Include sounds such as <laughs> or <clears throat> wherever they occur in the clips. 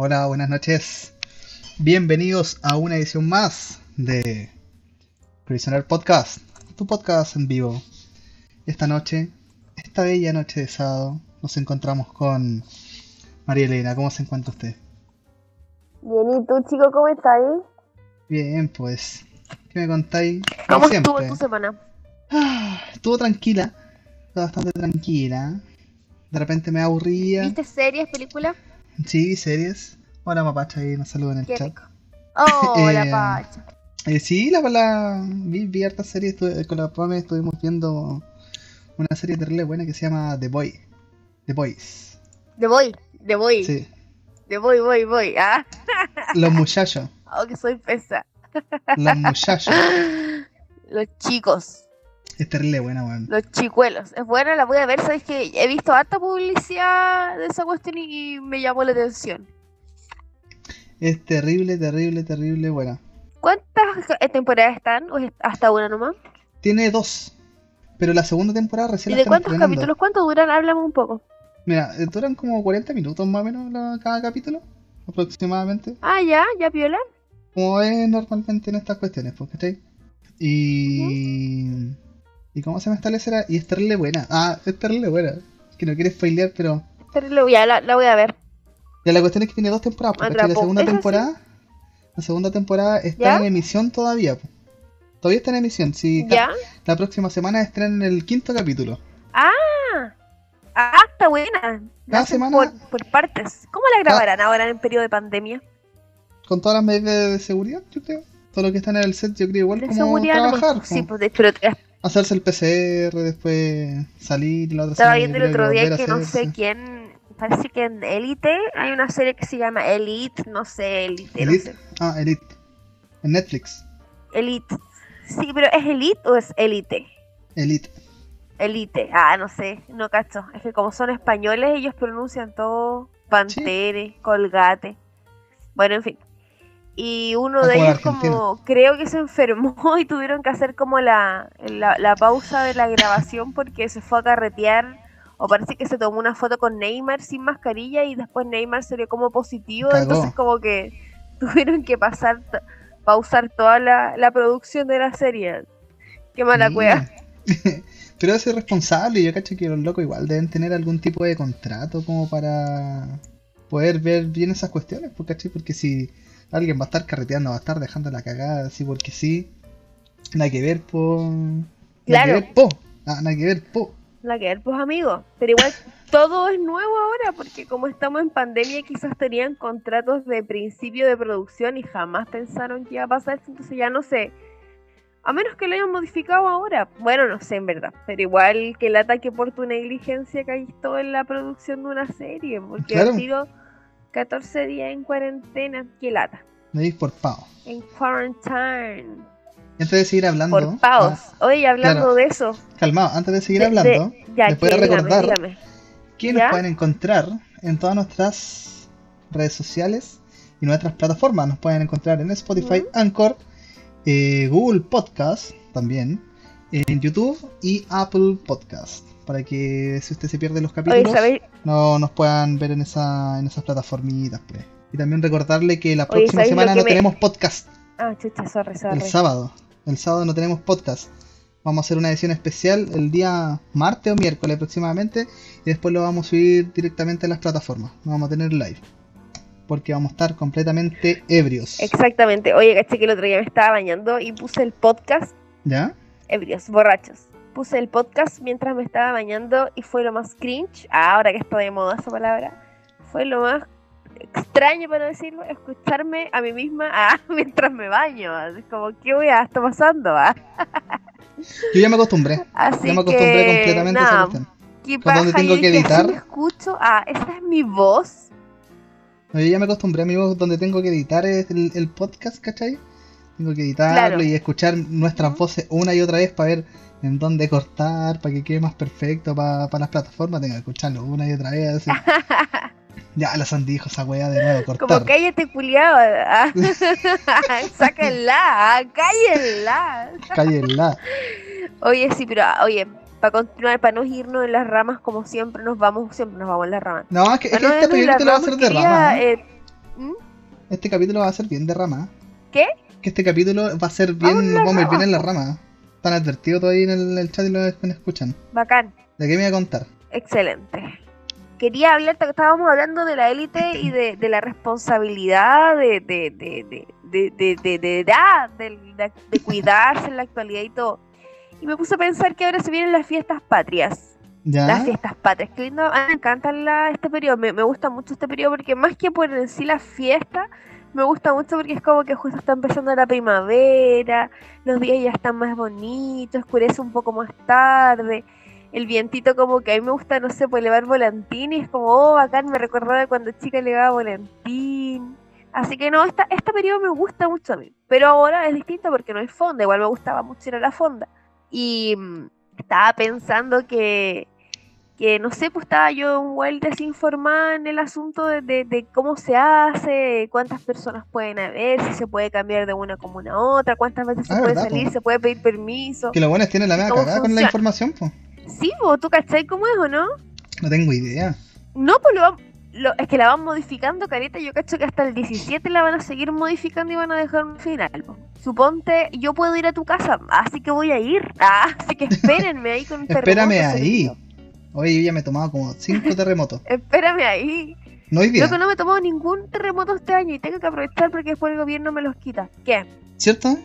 Hola, buenas noches. Bienvenidos a una edición más de Prisoner Podcast, tu podcast en vivo. Esta noche, esta bella noche de sábado, nos encontramos con María Elena. ¿Cómo se encuentra usted? Bien, ¿y tú, chico, cómo estás? Bien, pues. ¿Qué me contáis? ¿Cómo Como estuvo siempre. tu semana? Ah, estuvo tranquila. Estuvo bastante tranquila. De repente me aburría. ¿Viste series, películas? Sí, series. Hola, mapacha, ahí nos saluda en el Qué chat. rico. Oh, la <laughs> Eh, pacha. Eh, sí, la, la vi, vi hartas series. estuve- con la Pame estuvimos viendo una serie terrible buena que se llama The Boy. The Boys. De voy, de voy, Sí. de voy, voy, voy. Ah, Los muchachos. oh, que soy pesa. Los muchachos. <laughs> Los chicos, Es terrible buena, weón. los chicuelos. Es buena, la voy a ver. Sabes que he visto harta publicidad de esa cuestión y me llamó la atención. Es terrible, terrible, terrible buena. ¿Cuántas eh, temporadas están? ¿O hasta una nomás? Tiene dos. Pero la segunda temporada recién ¿Y de cuántos capítulos? ¿Cuánto duran? Háblame un poco. Mira, eh, duran como 40 minutos más o menos la- cada capítulo. Aproximadamente. Ah, ya, ya viola. Como es normalmente en estas cuestiones, pues, ¿cachai? Y. ¿Y cómo se me establecerá? Y es terrible buena. Ah, es terrible buena. Que no quiere spoilear, pero. Pero ya la, la voy a ver. Ya la cuestión es que tiene dos temporadas, ¿cachai? La segunda sí. temporada. La segunda temporada está ¿Ya? en emisión todavía. Todavía está en emisión. Sí, ¿Ya? La próxima semana estrenan el quinto capítulo. Ah, ah, está buena. Cada semana- Por, por partes. ¿Cómo la grabarán ahora en periodo de pandemia? Con todas las medidas de seguridad, yo creo. Todo lo que está en el set, yo creo igual De como trabajar. Sí, pues de- pero te- Hacerse el PCR, después salir la otra estaba viendo el otro día que no sé quién. Parece que en Elite hay una serie que se llama Elite, no sé, Elite, no Elite. sé. Ah, Elite. En Netflix. Elite. Sí, pero ¿es Elite o es Elite? Elite. Elite. Ah, no sé, no cacho. Es que como son españoles, ellos pronuncian todo Pantere, Colgate. Bueno, en fin. Y uno Ah, de ellos como creo que se enfermó <laughs> y tuvieron que hacer como la, la, la pausa de la grabación porque se fue a carretear o parece que se tomó una foto con Neymar sin mascarilla y después Neymar salió como positivo, Cagó. entonces como que <laughs> tuvieron que pasar pausar toda la, la producción de la serie. Qué mala Sí. cueva. <laughs> Pero es irresponsable. Yo cacho que los locos igual deben tener algún tipo de contrato como para poder ver bien esas cuestiones. ¿cachai? Porque si alguien va a estar carreteando, va a estar dejando la cagada así porque sí. Nada que ver, po. Nada Claro. que ver, po. Ah, nada que ver, po. La que ver, pues amigos. Pero igual <laughs> todo es nuevo ahora, porque como estamos en pandemia, quizás tenían contratos de principio de producción y jamás pensaron que iba a pasar esto, entonces ya no sé. A menos que lo hayan modificado ahora. Bueno, no sé en verdad. Pero igual que el ataque por tu negligencia caíste en la producción de una serie. Porque Claro. ha sido 14 días en cuarentena. Qué lata. Me dis por pavo. En quarantine. Antes de seguir hablando. Por paus. ah, Oye, hablando claro. de eso. calmado, antes de seguir de- hablando. de- ya, les voy a que dígame, recordar dígame. que nos ¿Ya? pueden encontrar en todas nuestras redes sociales y nuestras plataformas. Nos pueden encontrar en Spotify, Ujú. Anchor, eh, Google Podcast también, en YouTube y Apple Podcast. Para que si usted se pierde los Oye, capítulos, ¿sabéis? no nos puedan ver en, esa, en esas plataformitas. Pues. Y también recordarle que la Oye, próxima ¿sabéis lo semana no me- tenemos podcast. Ah, chucha, sorry, sorry. El sábado. El sábado no tenemos podcast. Vamos a hacer una edición especial el día martes o miércoles aproximadamente. Y después lo vamos a subir directamente a las plataformas. No vamos a tener live. Porque vamos a estar completamente ebrios. Exactamente. Oye, caché que el otro día me estaba bañando y puse el podcast, ¿Ya? Ebrios, borrachos. Puse el podcast mientras me estaba bañando y fue lo más cringe. Ah, ahora que está de moda esa palabra. Fue lo más extraño, para decirlo, escucharme a mí misma <laughs> ah, mientras me baño. Es como, ¿qué wea está pasando? Ah? <laughs> Yo ya me acostumbré. Así ya me acostumbré que, completamente a. ¿qué Con donde tengo Yo que dije, ¿así editar. me escucho? Ah, esa es mi voz. No, Yo ya me acostumbré, amigos, donde tengo que editar el, el podcast, ¿cachai? Tengo que editarlo Claro. y escuchar nuestras voces una y otra vez para ver en dónde cortar, para que quede más perfecto para las plataformas. Tengo que escucharlo una y otra vez. así. <laughs> Ya, la Sandy dijo esa weá de nuevo, cortar. Como cállate, culiao. ah. <laughs> <laughs> Sáquenla, cállenla. Cállenla. Oye, sí, pero ah, oye, para continuar, para no irnos en las ramas como siempre nos vamos, siempre nos vamos en las ramas. No, es que, es Para que no este irnos en proyecto lo va a hacer de rama. quería, ¿eh? eh, ¿Mm? Este capítulo va a ser bien de rama. ¿Qué? que este capítulo va a ser bien, nos vamos a ir bien en la rama. Están advertidos todavía en el, el chat y lo escuchan. Bacán. ¿De qué me voy a contar? Excelente. Quería hablar, estábamos hablando de la élite y de, de la responsabilidad de, de, de, de, edad, de, de <laughs> cuidarse en la actualidad y todo. Y me puse a pensar que ahora se vienen las fiestas patrias. ¿Ya? Las fiestas patrias. Qué lindo, me encanta la, este periodo. Me, me, gusta mucho este periodo porque más que por en sí la fiesta, me gusta mucho porque es como que justo está empezando la primavera, los días ya están más bonitos, oscurece un poco más tarde, el vientito como que a mí me gusta, no sé, pues elevar volantín y es como, oh, bacán, me recordaba cuando chica elevaba volantín. Así que no, esta, este periodo me gusta mucho a mí, pero ahora es distinto porque no hay fonda, igual me gustaba mucho ir a la fonda. Y mm, estaba pensando que, que no sé, pues estaba yo igual desinformada en el asunto de, de- de cómo se hace, cuántas personas pueden haber, si se puede cambiar de una comuna a otra, cuántas veces se Ah, puede salir, po. se puede pedir permiso. Que los buenos tienen la media ¿Cómo cagada con la información, pues. Sí, vos, ¿tú cachai cómo es o no? No tengo idea. No, pues lo, van- lo- es que la van modificando, carita. Yo cacho que hasta el 17 la van a seguir modificando y van a dejar un final. po. Suponte, yo puedo ir a tu casa, así que voy a ir. Ah, <laughs> así que espérenme ahí con un Espérame ahí. Oye, yo ya me he tomado como 5 <laughs> terremotos. Espérame ahí. No día, Yo que no me he tomado ningún terremoto este año y tengo que aprovechar porque después el gobierno me los quita. ¿Qué? ¿cierto?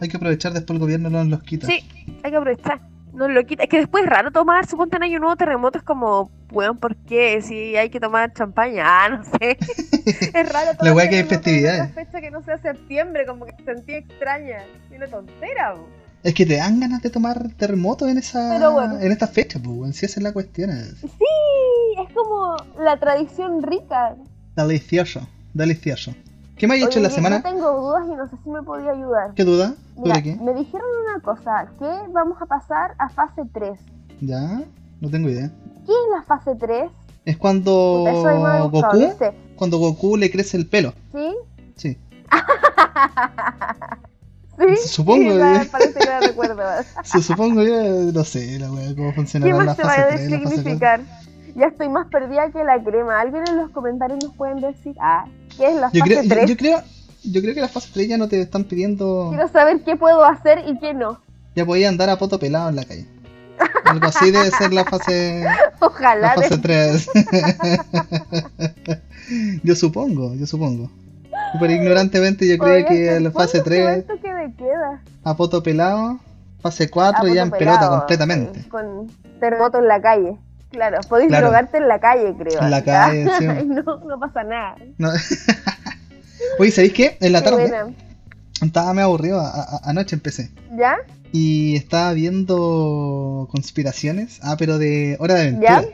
Hay que aprovechar después el gobierno no nos los quita. Sí, hay que aprovechar. No lo quita. Es que después es raro tomar, suponte en año nuevo terremoto, es como, weón, ¿por qué? Si hay que tomar champaña, ah, no sé. <laughs> es raro tomar wea que hay festividades. otra fecha que no sea septiembre, como que sentí extraña. Y una tontera, bo. Es que te dan ganas de tomar terremotos en esa bueno. en esta fecha, pues, si esa es la cuestión. Es Sí, es como la tradición rica. delicioso, delicioso. ¿Qué me has hecho en la semana? Yo tengo dudas y no sé si me podía ayudar. ¿Qué duda? Mira, me dijeron una cosa, que vamos a pasar a fase 3. Ya, no tengo idea. ¿Qué es la fase 3? Es cuando eso gustado, Goku, cuando Goku le crece el pelo. ¿Sí? Sí. <laughs> ¿Sí? Supongo la- parece que la recuerdo. <laughs> Supongo yo, no sé, la wea, cómo ¿Qué funcionará la más se va a 3, la fase 4. significar? Ya estoy más perdida que la crema. ¿Alguien en los comentarios nos pueden decir? Ah, ¿qué es la Yo fase creo, yo, 3? yo creo, yo creo que la fase 3 ya no te están pidiendo. Quiero saber qué puedo hacer y qué no. Ya podía andar a poto pelado en la calle. Algo así debe ser la fase, <laughs> Ojalá. la fase de- 3. <laughs> yo supongo, yo supongo. Super ignorantemente yo creía que ¿se la fase cuánto 3 cuánto que me queda? a poto pelado, fase 4 Ah, ya en pelota completamente. Con, terremoto en la calle. Claro, podéis Claro. drogarte en la calle, creo. En la calle, <laughs> sí. No, no pasa nada. No. <laughs> Oye, ¿sabéis qué? En la tarde estaba medio aburrido, a- a- anoche empecé. ¿Ya? Y estaba viendo conspiraciones. Ah, pero de Hora de Aventura. ¿Ya?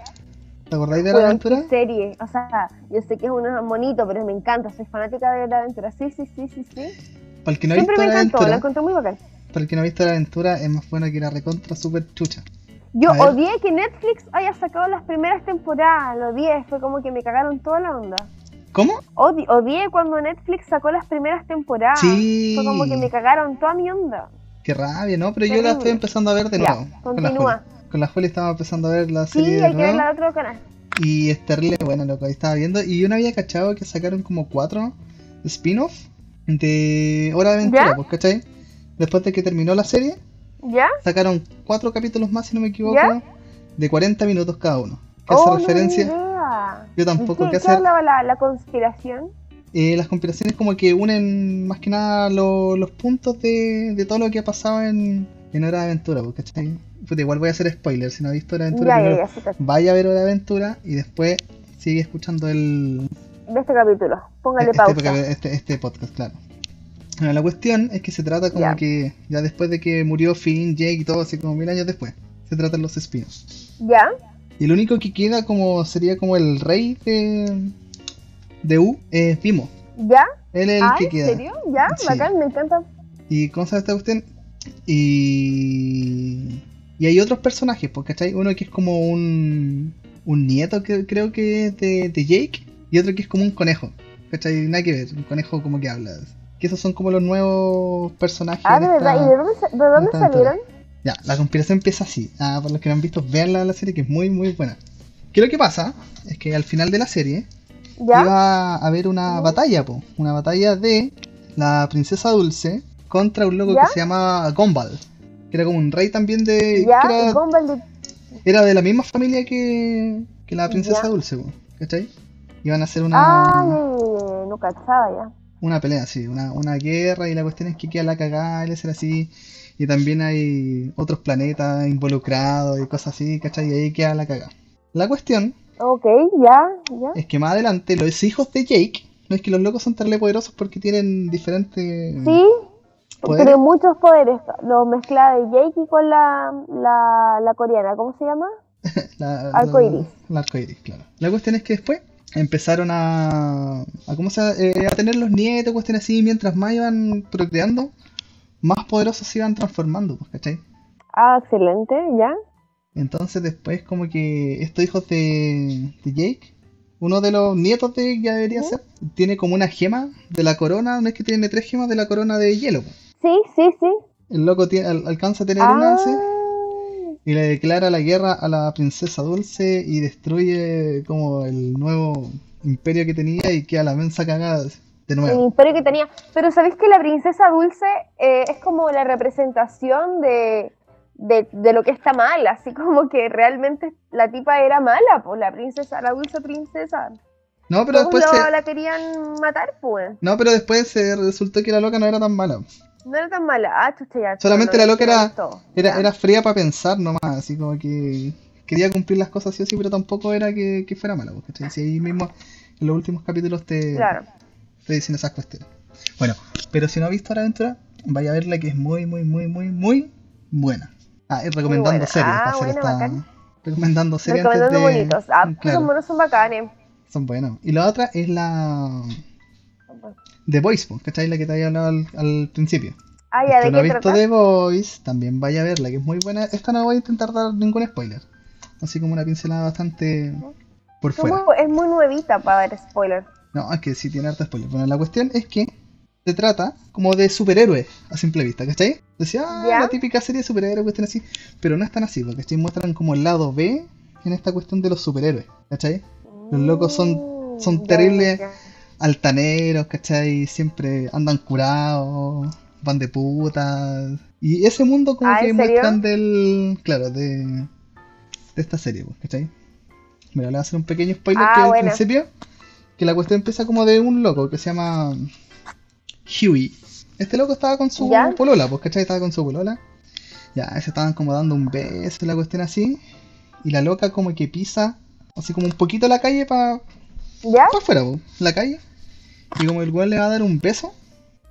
¿Te acordáis de de Weón, Aventura? serie. O sea, yo sé que es un monito, pero me encanta. Soy fanática de la aventura. Sí, sí, sí, sí, sí. Para el que no ha Siempre visto me encantó, la encontré muy bacán. para el que no ha visto de Aventura, es más bueno que la recontra super chucha. Yo odié que Netflix haya sacado las primeras temporadas. Lo odié, fue como que me cagaron toda la onda. ¿Cómo? Odi- odié cuando Netflix sacó las primeras temporadas. Sí. Fue como que me cagaron toda mi onda. Qué rabia, ¿no? Pero yo la estoy empezando a ver de nuevo. con la continúa. Con la Juli estaba empezando a ver la Sí, serie de hay que verla otro canal. Y es terrible, bueno, lo que ahí estaba viendo. Y yo no había cachado que sacaron como cuatro spin-off de Hora de Aventura, ¿Ya? pues, ¿cachai? Después de que terminó la serie, ¿Ya? sacaron cuatro capítulos más, si no me equivoco, ¿Ya? de 40 minutos cada uno. Que Oh, hace no referencia. idea. Yo ¿Y tampoco, ¿Qué, ¿qué qué hacer? la, la conspiración? Eh, las conspiraciones como que unen más que nada lo- los puntos de, de todo lo que ha pasado en, en Hora de Aventura. Puta, igual voy a hacer spoiler, si no ha visto Hora de Aventura, Ya, ya, ya, vaya a ver Hora de Aventura y después sigue escuchando el, De este capítulo. Póngale este, pausa. este, este podcast, claro. Bueno, la cuestión es que se trata como que ya después de que murió Finn, Jake y todo, así como mil años después, se tratan los espinos. ¿Ya? Y el único que queda como sería como el rey de, de U es Vimo. ¿Ya? Él es el ah, que ¿en queda. serio? ¿Ya? Sí. Bacán, me encanta. ¿Y cómo llama esta cuestión? Y. Y hay otros personajes, pues, ¿cachai? Uno que es como un. Un nieto, que creo que es de, de Jake. Y otro que es como un conejo. ¿cachai? Nada que ver, un conejo como que habla. Que esos son como los nuevos personajes. Ah, de verdad. esta- ¿Y de dónde, de dónde salieron? Ya, la conspiración empieza así. Ah, para los que no han visto, vean la, la serie que es muy, muy buena. ¿Qué es lo que pasa? Es que al final de la serie ¿Ya? iba a haber una batalla, po, una batalla de la princesa Dulce contra un loco ¿Ya? que se llama Gumball, que era como un rey también de... ¿Ya? que era, ¿Y Gumball de- era de la misma familia que, que la princesa Ya. Dulce, ¿cachai? Iban a hacer una, Ah, ya, ya, ya, no cachaba ya. una pelea, sí, una, una guerra y la cuestión es que queda la cagada, y ser así. Y también hay otros planetas involucrados y cosas así, ¿cachai? Y ahí queda la cagada. La cuestión Ok, ya, ya. es que más adelante los hijos de Jake, no es que los locos son tan poderosos porque tienen diferentes Sí, poderes. tiene muchos poderes. Lo mezcla de Jake con la, la, la coreana. ¿Cómo se llama? <laughs> La, Arcoiris. La, la arcoiris, claro. La cuestión es que después empezaron a, a, ¿cómo se, eh, a tener los nietos, cuestiones así, mientras más iban procreando, más poderosos se iban transformando, pues, ¿cachai? Ah, excelente, ya. Entonces después como que estos hijos de, de Jake, uno de los nietos de ya debería ¿Sí? ser, tiene como una gema de la corona, no es que tiene tres gemas de la corona de hielo. pues. Sí, sí, sí. El loco tiene- al- alcanza a tener una Ah, así y le declara la guerra a la princesa Dulce y destruye como el nuevo imperio que tenía y queda la mensa cagada de el nuevo. imperio que tenía. Pero ¿sabéis que la princesa Dulce eh, es como la representación de, de, de lo que está mal? Así como que realmente la tipa era mala, pues la princesa, la dulce princesa. No, pero Todos después lo- se, la querían matar, pues. no, pero después se resultó que la loca no era tan mala. No era tan mala. Ah, chucha, ya. Solamente la loca era, era, era fría para pensar nomás, así como que quería cumplir las cosas así o sí, pero tampoco era que, que fuera mala, ¿cachai? Si ahí mismo en los últimos capítulos te, Claro. te dicen esas cuestiones. Bueno, pero si no has visto la aventura, vaya a verla que es muy, muy, muy, muy, muy buena. Ah, y recomendando buena. series, Ah, bacán. recomendando series antes Recomendando de... bonitos. Ah, claro, son buenos, son bacanes. son buenos. Y la otra es la The Voice, ¿cachai? La que te había hablado al, al principio. Ah, ya, ¿de no qué visto? The Voice, también vaya a verla, que es muy buena. Esta no voy a intentar dar ningún spoiler. Así como una pincelada bastante por fuera. es muy nuevita para ver spoiler. No, es que sí tiene harta spoiler. Bueno, la cuestión es que se trata como de superhéroes a simple vista, ¿cachai? Decía, ah, ¿Ya? la típica serie de superhéroes, cuestión así. Pero no es tan así, porque ¿cachai? muestran como el lado B en esta cuestión de los superhéroes, ¿cachai? Los locos son- son Mm, ya, terribles. ya. Altaneros, ¿cachai? Siempre andan curados, van de putas. Y ese mundo como Ah, que muestran del... Claro, de, de esta serie, pues, ¿cachai? Mira, le voy a hacer un pequeño spoiler Ah, que al principio, que la cuestión empieza como de un loco que se llama Huey. Este loco estaba con su ¿Ya? polola, pues, ¿cachai? Estaba con su polola. Ya, se estaban como dando un beso la cuestión así. Y la loca como que pisa, así como un poquito la calle para ¿Ya? para afuera, po, la calle. Y como el weón le va a dar un beso,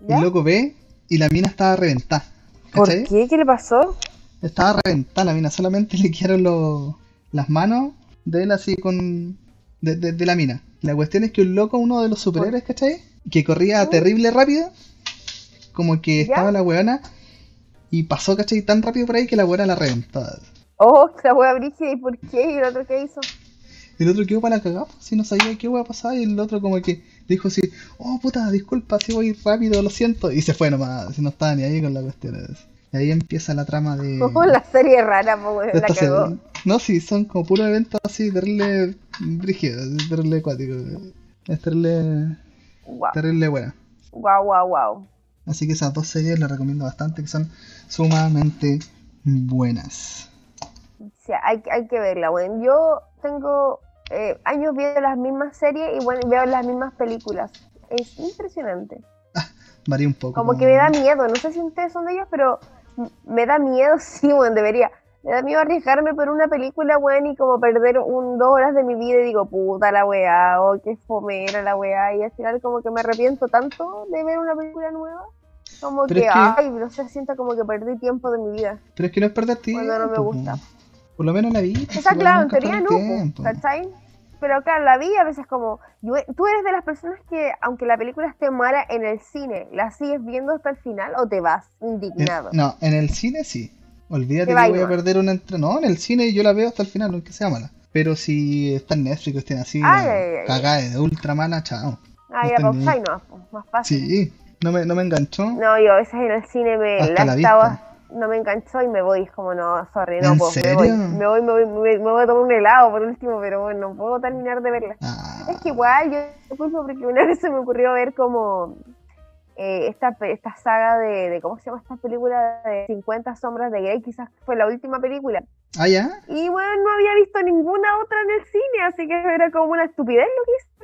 ¿Ya? el loco ve y la mina estaba reventada. ¿Por qué? ¿Qué le pasó? Estaba reventada la mina, solamente <laughs> le quedaron los- las manos de él así con. De, de- de la mina. La cuestión es que un loco, uno de los superhéroes, ¿cachai? Que corría terrible rápido, como que ¿Ya? estaba la weona y pasó, ¿cachai? Tan rápido por ahí que la weona la reventó. Oh, <laughs> la wea brígida, ¿y por qué? ¿Y el otro qué hizo? El otro quedó para la cagada, pues, si no sabía qué iba a pasar, y el otro como que dijo así, oh puta, disculpa, si voy rápido, lo siento, y se fue nomás, si no estaba ni ahí con la cuestión. Y ahí empieza la trama de... <laughs> Oh, la serie rara, de la serie. cagó. No, sí, son como puros eventos así, terrible brígidos, terrible acuático. Es terrible, Wow, terrible buena. wow, wow, wow. Así que esas dos series las recomiendo bastante, que son sumamente buenas. Sí, hay, hay que verla, weón. Yo tengo eh, años viendo las mismas series y bueno, veo las mismas películas. Es impresionante. <laughs> Varía un poco. Como que me da miedo, no sé si ustedes son de ellos, pero me da miedo, <laughs> sí, weón, debería. Me da miedo arriesgarme por una película, weón, y como perder un, dos horas de mi vida y digo, puta la weá, o qué fomera la weá, y al final como que me arrepiento tanto de ver una película nueva, como que, es que- ay, no sé, siento como que perdí tiempo de mi vida. Pero es que no es perder tiempo. Cuando no me gusta. Por lo menos la vi. O sea, claro, en teoría no, ¿cachai? Pero claro, la vi a veces como, yo- tú eres de las personas que, aunque la película esté mala en el cine, ¿la sigues viendo hasta el final o te vas indignado? No, en el cine sí. Olvídate Te que voy a perder una entrada. No, en el cine yo la veo hasta el final, aunque sea mala. Pero si está en Netflix, estén así, cagada de ultra mala, chao. Ah, no ya, pausáis no, más fácil. Sí, no me, no me enganchó. No, yo a veces en el cine me Hasta la la estaba. No me enganchó y me voy, es como no, sorry, no, ¿En pues, me voy, me voy, me voy, me voy, me voy a tomar un helado por último, pero bueno, no puedo terminar de verla. Ah, Es que igual yo culpo porque una <laughs> vez se me ocurrió ver como eh, esta, esta saga de, de, ¿cómo se llama esta película? De 50 sombras de Grey, quizás fue la última película. Ah, ya. Y bueno, no había visto ninguna otra en el cine, así que era como una estupidez lo que hice.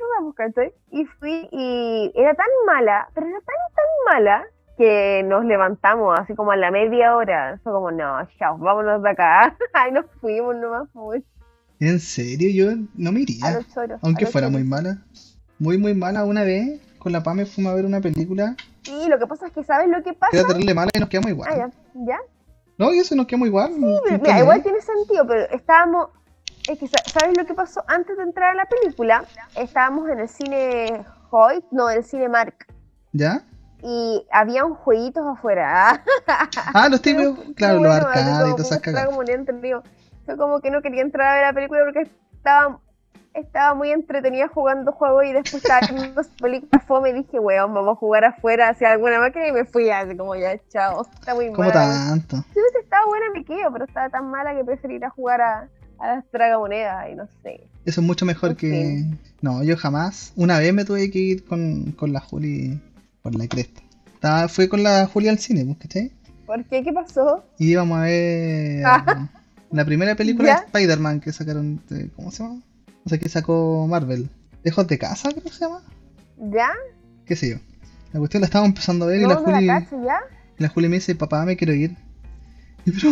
Y fui y era tan mala, pero era tan, tan mala, que nos levantamos así como a la media hora. Fue como, no, chao, vámonos de acá. <laughs> Ahí nos fuimos nomás, pues, ¿En serio? Yo no me a iría. los choros. Aunque fuera muy mala. Muy, muy mala. Una vez con la Pame fuimos a ver una película Sí, lo que pasa es que, ¿sabes lo que pasa? era terrible mala y nos quedamos igual. Ah, ya, ya. No, y eso nos quedamos igual. Pero, Mira, igual tiene sentido, pero estábamos. Es que, sa- ¿sabes lo que pasó? Antes de entrar a la película, estábamos en el cine Hoyt, no, en el cine Mark, ¿Ya? Y había un jueguitos afuera. Ah, los típicos, claro, bueno, los arcades y como todas esas cagadas. como. Fue como que no quería entrar a ver la película porque estaba, estaba muy entretenida jugando juegos y después estaba viendo <laughs> películas fome y dije, weón, vamos a jugar afuera hacia alguna máquina y me fui así como ya, chao. Está muy ¿Cómo mala. tanto? Si hubiese estado buena me quedo, pero estaba tan mala que preferí ir a jugar a, a las tragamonedas y no sé. Eso es mucho mejor En que. fin. No, yo jamás. Una vez me tuve que ir con, con la Juli por la cresta. Estaba, fui con la Juli al cine, ¿cachai? ¿Por qué? ¿Qué pasó? Y íbamos a ver la primera película ¿Ya? de Spider-Man que sacaron. de- ¿Cómo se llama? O sea, que sacó Marvel. ¿Lejos de casa, creo que se llama? ¿Ya? ¿Qué sé yo? La cuestión la estábamos empezando a ver y la Juli. la. Y la Juli me dice, papá, me quiero ir. <laughs> Y pero,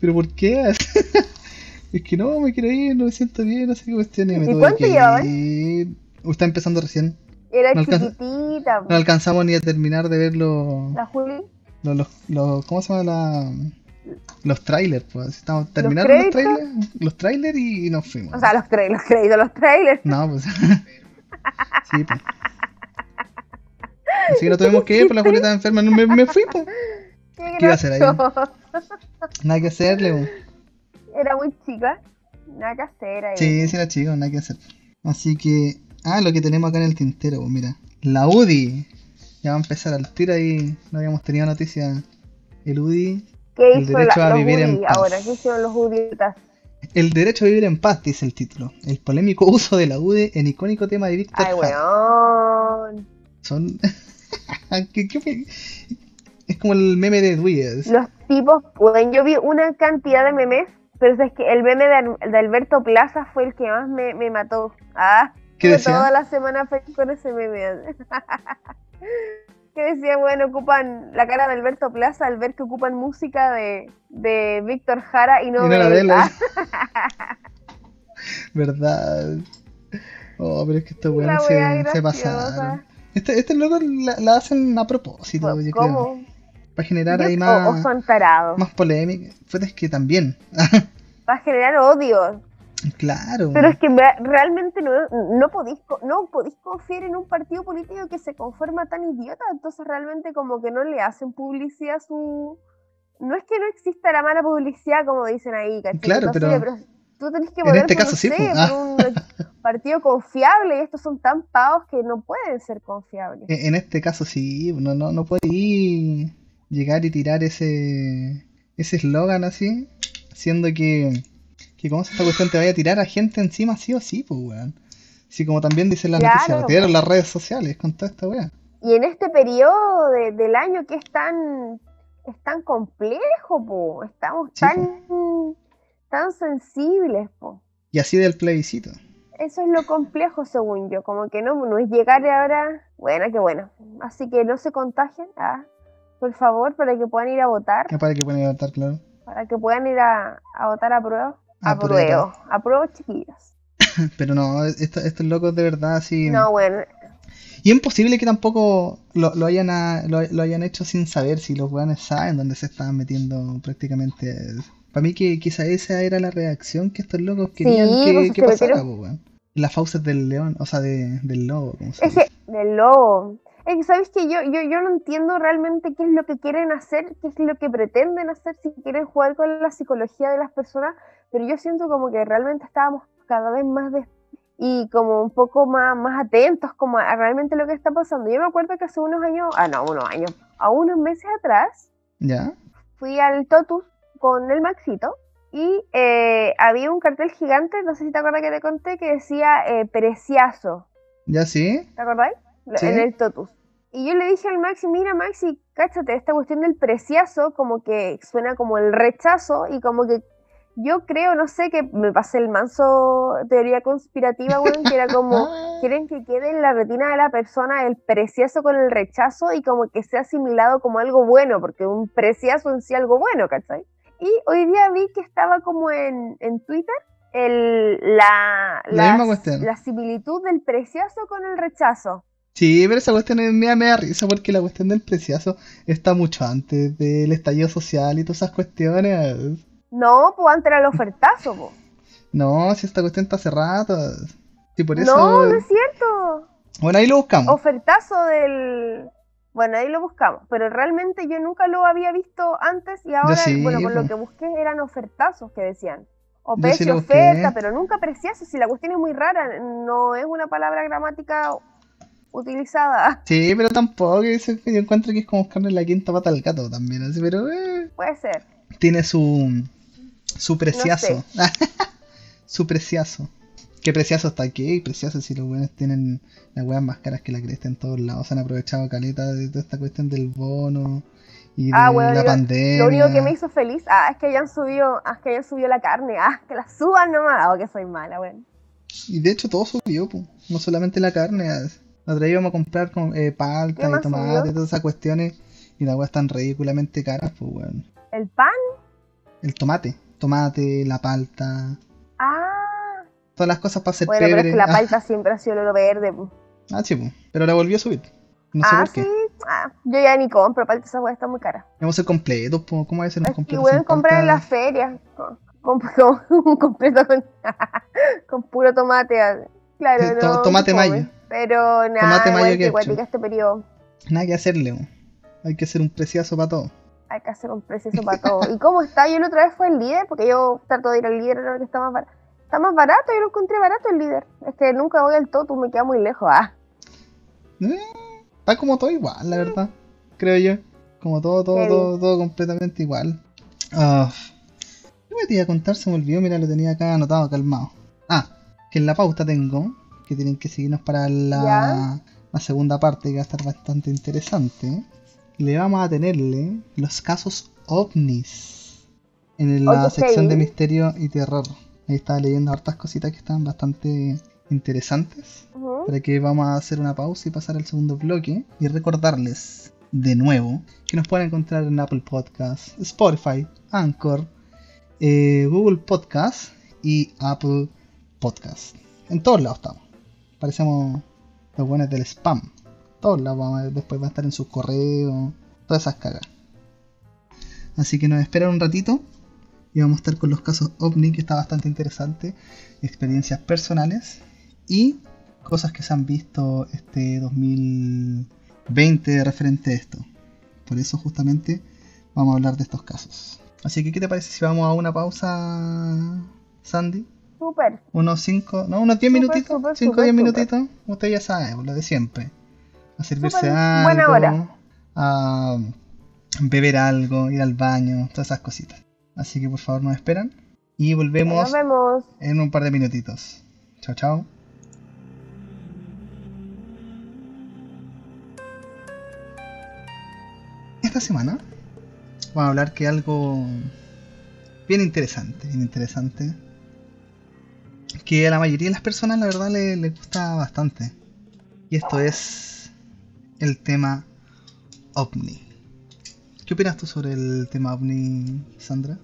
pero ¿por qué? <laughs> es que no, me quiero ir, no me siento bien, no sé qué cuestión. Y me ¿Y cuánto llevaban? Está empezando recién. Era No chiquitita, No alcanzamos ni a terminar de ver los. la Juli. los, los, los- ¿Cómo se llama la.? Los trailers, pues. Estamos terminando los, trailers. Los trailers y, y nos fuimos. O sea, los, cre los créditos, los trailers. No, pues. <laughs> sí, pues. Así que no tuvimos que ir, pues la Julieta enferma. No, me, me fui, pues. <laughs> ¿Qué, ¿Qué iba a hacer ahí? Nada que hacerle, pues. Era muy chica. Nada que hacer ahí. Sí, sí era chico, nada que hacer. Así que, ah, lo que tenemos acá en el tintero, pues mira. La UDI. Ya va a empezar al tiro ahí. No habíamos tenido noticia. El UDI. ¿Qué El hizo derecho la, a los vivir en Udi paz. ahora? ¿Qué hicieron los Uditas? El derecho a vivir en paz, dice el título. El polémico <laughs> uso de la UDI en icónico tema de Víctor Ay, weón. Son. <laughs> ¿Qué- qué me- Es como el meme de Dewey. Los tipos, weón, yo vi una cantidad de memes, pero es que el meme de, de Alberto Plaza fue el que más me, me mató. Ah, ¿Qué decía? toda la semana feliz con ese meme. <laughs> que decía, bueno, ocupan la cara de Alberto Plaza al ver que ocupan música de, de Víctor Jara y no, Y no la de él. él. Ah, <laughs> ¿Verdad? Oh, pero es que estos la weones se, se pasaron. Este, este loco la, la hacen a propósito, yo creo. ¿Cómo? Para generar Yo- ahí más, o son tarados. más polémica. Fue es que también. <laughs> Va a generar odio. Claro. Pero es que realmente no, no, podéis, no podéis confiar en un partido político que se conforma tan idiota. Entonces realmente como que no le hacen publicidad a su... No es que no exista la mala publicidad como dicen ahí, ¿cachai? Claro, no pero- sirve, tú tenés que votar este por, caso sí, sé, ah. por un partido confiable y estos son tan pavos que no pueden ser confiables. En en este caso sí, no, no, no podí llegar y tirar ese ese eslogan así, siendo que, que como esta cuestión te vaya a tirar a gente encima sí o sí, pues weón. Así como también dicen las Claro. noticias, tiraron las redes sociales con toda esta weá. Y en este periodo de- del año que es tan, es tan complejo, po, estamos Sí, tan, tan sensibles, po. Y así del plebiscito. Eso es lo complejo, según yo, como que no, no es llegar ahora, bueno, qué bueno. Así que no se contagien, ah, por favor, para que puedan ir a votar, Que para que pueden levantar, claro. para que puedan ir a, a votar a prueba. A A prueba, a prueba, chiquillos. <laughs> Pero no, esto- estos locos de verdad así. No, bueno, Y es imposible que tampoco lo, lo hayan a- lo, lo hayan hecho sin saber si los weones saben dónde se estaban metiendo prácticamente. Para mí que quizá esa era la reacción que estos locos querían Sí, que, pues, que pasara, weón. Las fauces del león, o sea, de, del lobo, como se es dice. que, del lobo. Es que, ¿sabes que yo, yo, yo no entiendo realmente qué es lo que quieren hacer, qué es lo que pretenden hacer, si quieren jugar con la psicología de las personas, pero yo siento como que realmente estábamos cada vez más des- y como un poco más, más atentos como a realmente lo que está pasando. Yo me acuerdo que hace unos años, ah no, unos años, a unos meses atrás, ¿Ya? fui al Totus con el Maxito Y eh, había un cartel gigante, no sé si te acuerdas que te conté, que decía eh, Preciazo. ¿Ya sí? ¿Te acordáis? Sí. En el Totus. Y yo le dije al Maxi, mira Maxi, cáchate, esta cuestión del preciazo como que suena como el rechazo y como que yo creo, no sé, que me pasé el manso teoría conspirativa, weón, que era como, <laughs> quieren que quede en la retina de la persona el precioso con el rechazo y como que sea asimilado como algo bueno, porque un precioso en sí algo bueno, ¿cachai? Y hoy día vi que estaba como en, en Twitter el, la, La la, la similitud del precioso con el rechazo. Sí, pero esa cuestión es- me, me da risa porque la cuestión del preciazo está mucho antes del estallido social y todas esas cuestiones. No, pues antes era el ofertazo, po. No, si esta cuestión está hace rato. Por eso. No, no es cierto. Bueno, ahí lo buscamos. Ofertazo del... Bueno, ahí lo buscamos, pero realmente yo nunca lo había visto antes y ahora, sí, bueno, con lo que busqué eran ofertazos que decían. O sí precio, oferta, pero nunca preciazo, si la cuestión es muy rara, no es una palabra gramática utilizada. <laughs> Sí, pero tampoco. Yo encuentro que es como buscarle la quinta pata al gato también. Así, pero eh, Puede ser. tiene su. Su preciazo. <laughs> su preciazo. ¿Qué preciazo está aquí? Preciazo si los buenos tienen las weas más caras que la cresta en todos lados. Se han aprovechado caleta de toda esta cuestión del bono y de Ah, bueno, la yo- pandemia. Lo único que me hizo feliz, ah, es que hayan subido, ah, es que hayan subido la carne, ah, que la suban nomás, oh, que soy mala, bueno. Y de hecho todo subió, po. no solamente la carne. La vez íbamos a comprar con, eh, ¿Qué palta y tomate y todas esas cuestiones. Y las weas están ridículamente caras, pues weón. El pan, El tomate, tomate, la palta, ah, todas las cosas para hacer bueno, pero es que la Ah, palta siempre ha sido lo verde, po. Ah, sí, po. pero ahora volvió a subir. No sé ah, por qué. sí, ah, yo ya ni compro palta, esa hueá está muy cara. Vamos a ser completos, po. ¿cómo va a ser un completo? pueden sin comprar en palta? la feria. co- con- con- <laughs> un completo con, <laughs> con puro tomate. ah, Claro, Sí, to- no. tomate fome. Pero nada, igual que ketchup. guatica este periodo. Nada que hacerle, hay que hacer un preciazo para todo. Hay que hacer un precioso para todo. ¿Y cómo está? Yo la otra vez fue el líder, porque yo trato de ir al líder ahora que está más barato. Está más barato, yo lo encontré barato el líder. Es que nunca voy al Totu, me queda muy lejos. Ah, Eh, Está como todo igual, la verdad. Creo yo. Como todo, todo, todo, todo completamente igual. Ah, ¿Qué me te iba a contar? Se me olvidó, mira, lo tenía acá anotado, calmado. Ah, que en la pauta tengo que tienen que seguirnos para la, segunda parte, que va a estar bastante interesante. Le vamos a tenerle los casos ovnis en la sección de misterio y terror. Ahí estaba leyendo hartas cositas que están bastante interesantes para que vamos a hacer una pausa y pasar al segundo bloque y recordarles de nuevo que nos pueden encontrar en Apple Podcasts, Spotify, Anchor, eh, Google Podcasts y Apple Podcasts. En todos lados estamos. Parecemos los buenos del spam. Todos lados vamos a después va a estar en sus correos, todas esas cagas. Así que nos esperan un ratito y vamos a estar con los casos OVNI que está bastante interesante, experiencias personales y cosas que se han visto este 2020 referente a esto. Por eso justamente vamos a hablar de estos casos. Así que, ¿qué te parece si vamos a una pausa, Sandy? Súper. Unos 5, no, unos 10 Súper, minutitos, súper, 5 o súper, 10 súper. minutitos. Usted ya sabe, lo de siempre. A servirse Súper algo, buena hora. a beber algo, ir al baño, todas esas cositas. Así que por favor nos esperan y volvemos Nos vemos. en un par de minutitos. Chao, chao. Esta semana vamos a hablar que algo bien interesante, bien interesante, que a la mayoría de las personas la verdad le, le gusta bastante. Y esto es el tema ovni. ¿Qué opinas tú sobre el tema ovni, Sandra?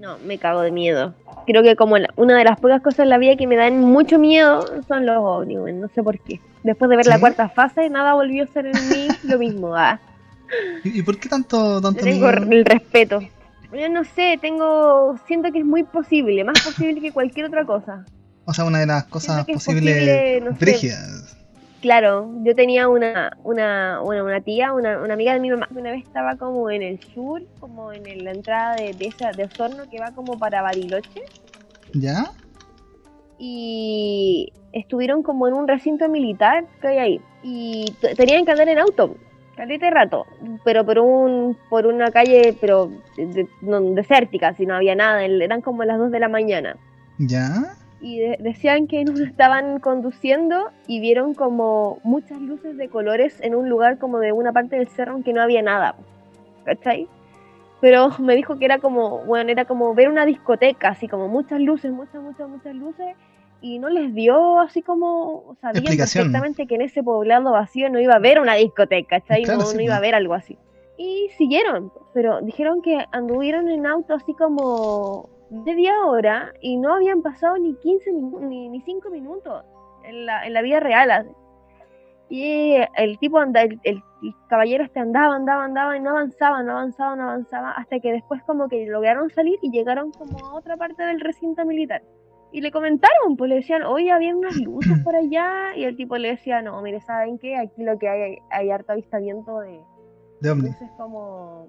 No, me cago de miedo. Creo que como la- una de las pocas cosas en la vida que me dan mucho miedo son los ovnis, no sé por qué. Después de ver la cuarta fase, nada volvió a ser en mí lo mismo. Ah. <laughs> ¿Y, y por qué tanto, tanto tengo miedo? el respeto. Yo no sé, tengo siento que es muy posible, más posible que cualquier otra cosa. O sea, una de las cosas posibles posible, no sé. Claro, yo tenía una, una, una, una tía, una, una amiga de mi mamá, que una vez estaba como en el sur, como en el- la entrada de, de esa de Osorno que va como para Bariloche. ¿Ya? y estuvieron como en un recinto militar que hay ahí y tenían que andar en auto Caleta de rato, pero por un por una calle pero de- no, desértica, si no había nada, eran como las 2 de la mañana. ¿Ya? Y de- decían que nos <laughs> estaban conduciendo y vieron como muchas luces de colores en un lugar como de una parte del cerro en que no había nada, ¿cachai? Pero <laughs> me dijo que era como, bueno, era como ver una discoteca, así como muchas luces, muchas, muchas, muchas luces, y no les dio así como, sabían perfectamente que en ese poblado vacío no iba a haber una discoteca, ¿cachai? Claro, no, sí, no iba a haber algo así. Y siguieron, pero dijeron que anduvieron en auto así como media hora y no habían pasado ni 15 minu- ni, ni 5 minutos en la, en la vida real. así. Y el tipo, anda, el, el- el caballero este andaba, andaba, andaba y no avanzaba, no avanzaba, no avanzaba, hasta que después como que lograron salir y llegaron como a otra parte del recinto militar. Y le comentaron, pues le decían, oye, había unas luces por allá, y el tipo le decía, no, mire, ¿saben qué? Aquí lo que hay, hay harto avistamiento de, De luces como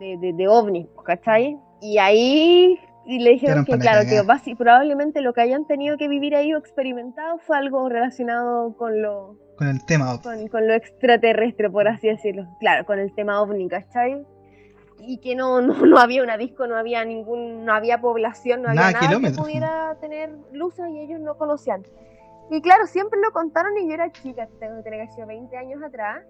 de, de, de ovnis, pues, ¿cachai? Y ahí y le dijeron que, claro, que probablemente lo que hayan tenido que vivir ahí o experimentado fue algo relacionado con lo, Con el tema. con, con lo extraterrestre, por así decirlo. Claro, con el tema ovni, ¿cachai? Y que no, no, no había una disco, no había ningún, no había población, no había Nada, nada, que pudiera tener luces y ellos no conocían. Y claro, siempre lo contaron y yo era chica, tengo que tener que haber sido 20 años atrás.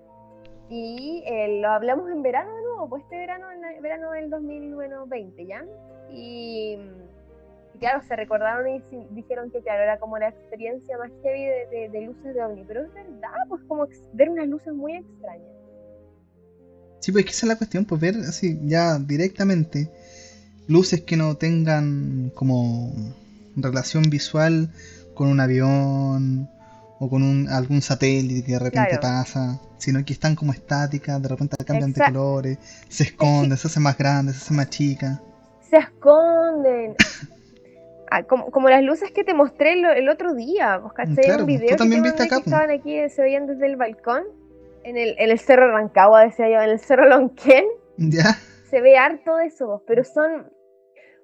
Y eh, lo hablamos en verano de nuevo, pues este verano, en verano del 2020, ¿ya? Y, y claro, se recordaron y sí- dijeron que, claro, era como la experiencia más heavy de, de- de luces de ovni. Pero es verdad, pues como ver unas luces muy extrañas. Sí, pues es que esa es la cuestión, pues ver así ya directamente luces que no tengan como relación visual con un avión o con un, algún satélite que de repente Claro. pasa, sino que están como estáticas, de repente cambian de colores, se esconden, se hacen más grandes, se hacen más chicas. Se esconden. Ah, como, como las luces que te mostré el, el otro día, pues, ¿cachai? Claro, un pues, video tú que también te viste mandé acá, que pues. estaban aquí, se veían desde el balcón. En el, en el cerro Rancagua, decía yo, en el cerro Lonquén. ¿Ya? se ve harto de eso, pero son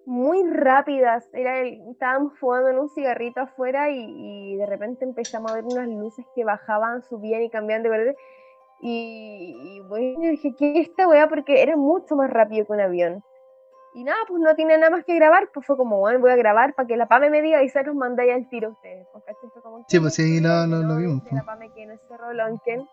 muy rápidas. Era el- estábamos fumando en un cigarrito afuera y, y de repente empezamos a ver unas luces que bajaban, subían y cambiaban de color. Y, y bueno, dije, ¿qué es esta weá? Porque era mucho más rápido que un avión. Y nada, pues no tiene nada más que grabar, pues fue como, bueno, voy a grabar para que la PAME me diga y se los mandáis al tiro ustedes. pues, como, Sí, pues sí, "Sí, lo- lo- lo no", vimos, pues. La PAME que en el Cerro Lonquén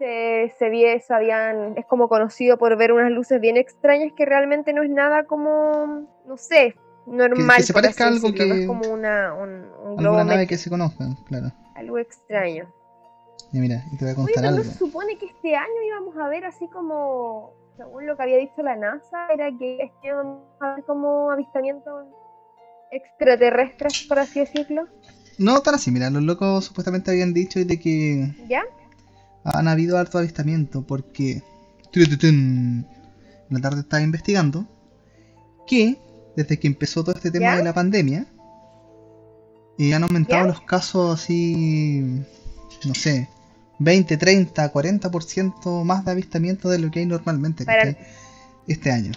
se, se vie- sabían, es como conocido por ver unas luces bien extrañas que realmente no es nada como, no sé, normal. que se por parezca algo decirlo, no que- es como una, un, un globo nave métrico, que se conozca, claro. algo extraño. Y mira, y te voy a Oye, contar no algo. se supone que este año íbamos a ver así como, según lo que había dicho la NASA, era que este año íbamos a ver como avistamientos extraterrestres, por así decirlo. No tan así, mira, los locos supuestamente habían dicho de que ¿Ya? Han habido harto avistamiento porque en la tarde estaba investigando que desde que empezó todo este tema ¿Ya? de la pandemia eh, han aumentado ¿Ya? los casos así no sé 20, 30, 40% más de avistamiento de lo que hay normalmente este año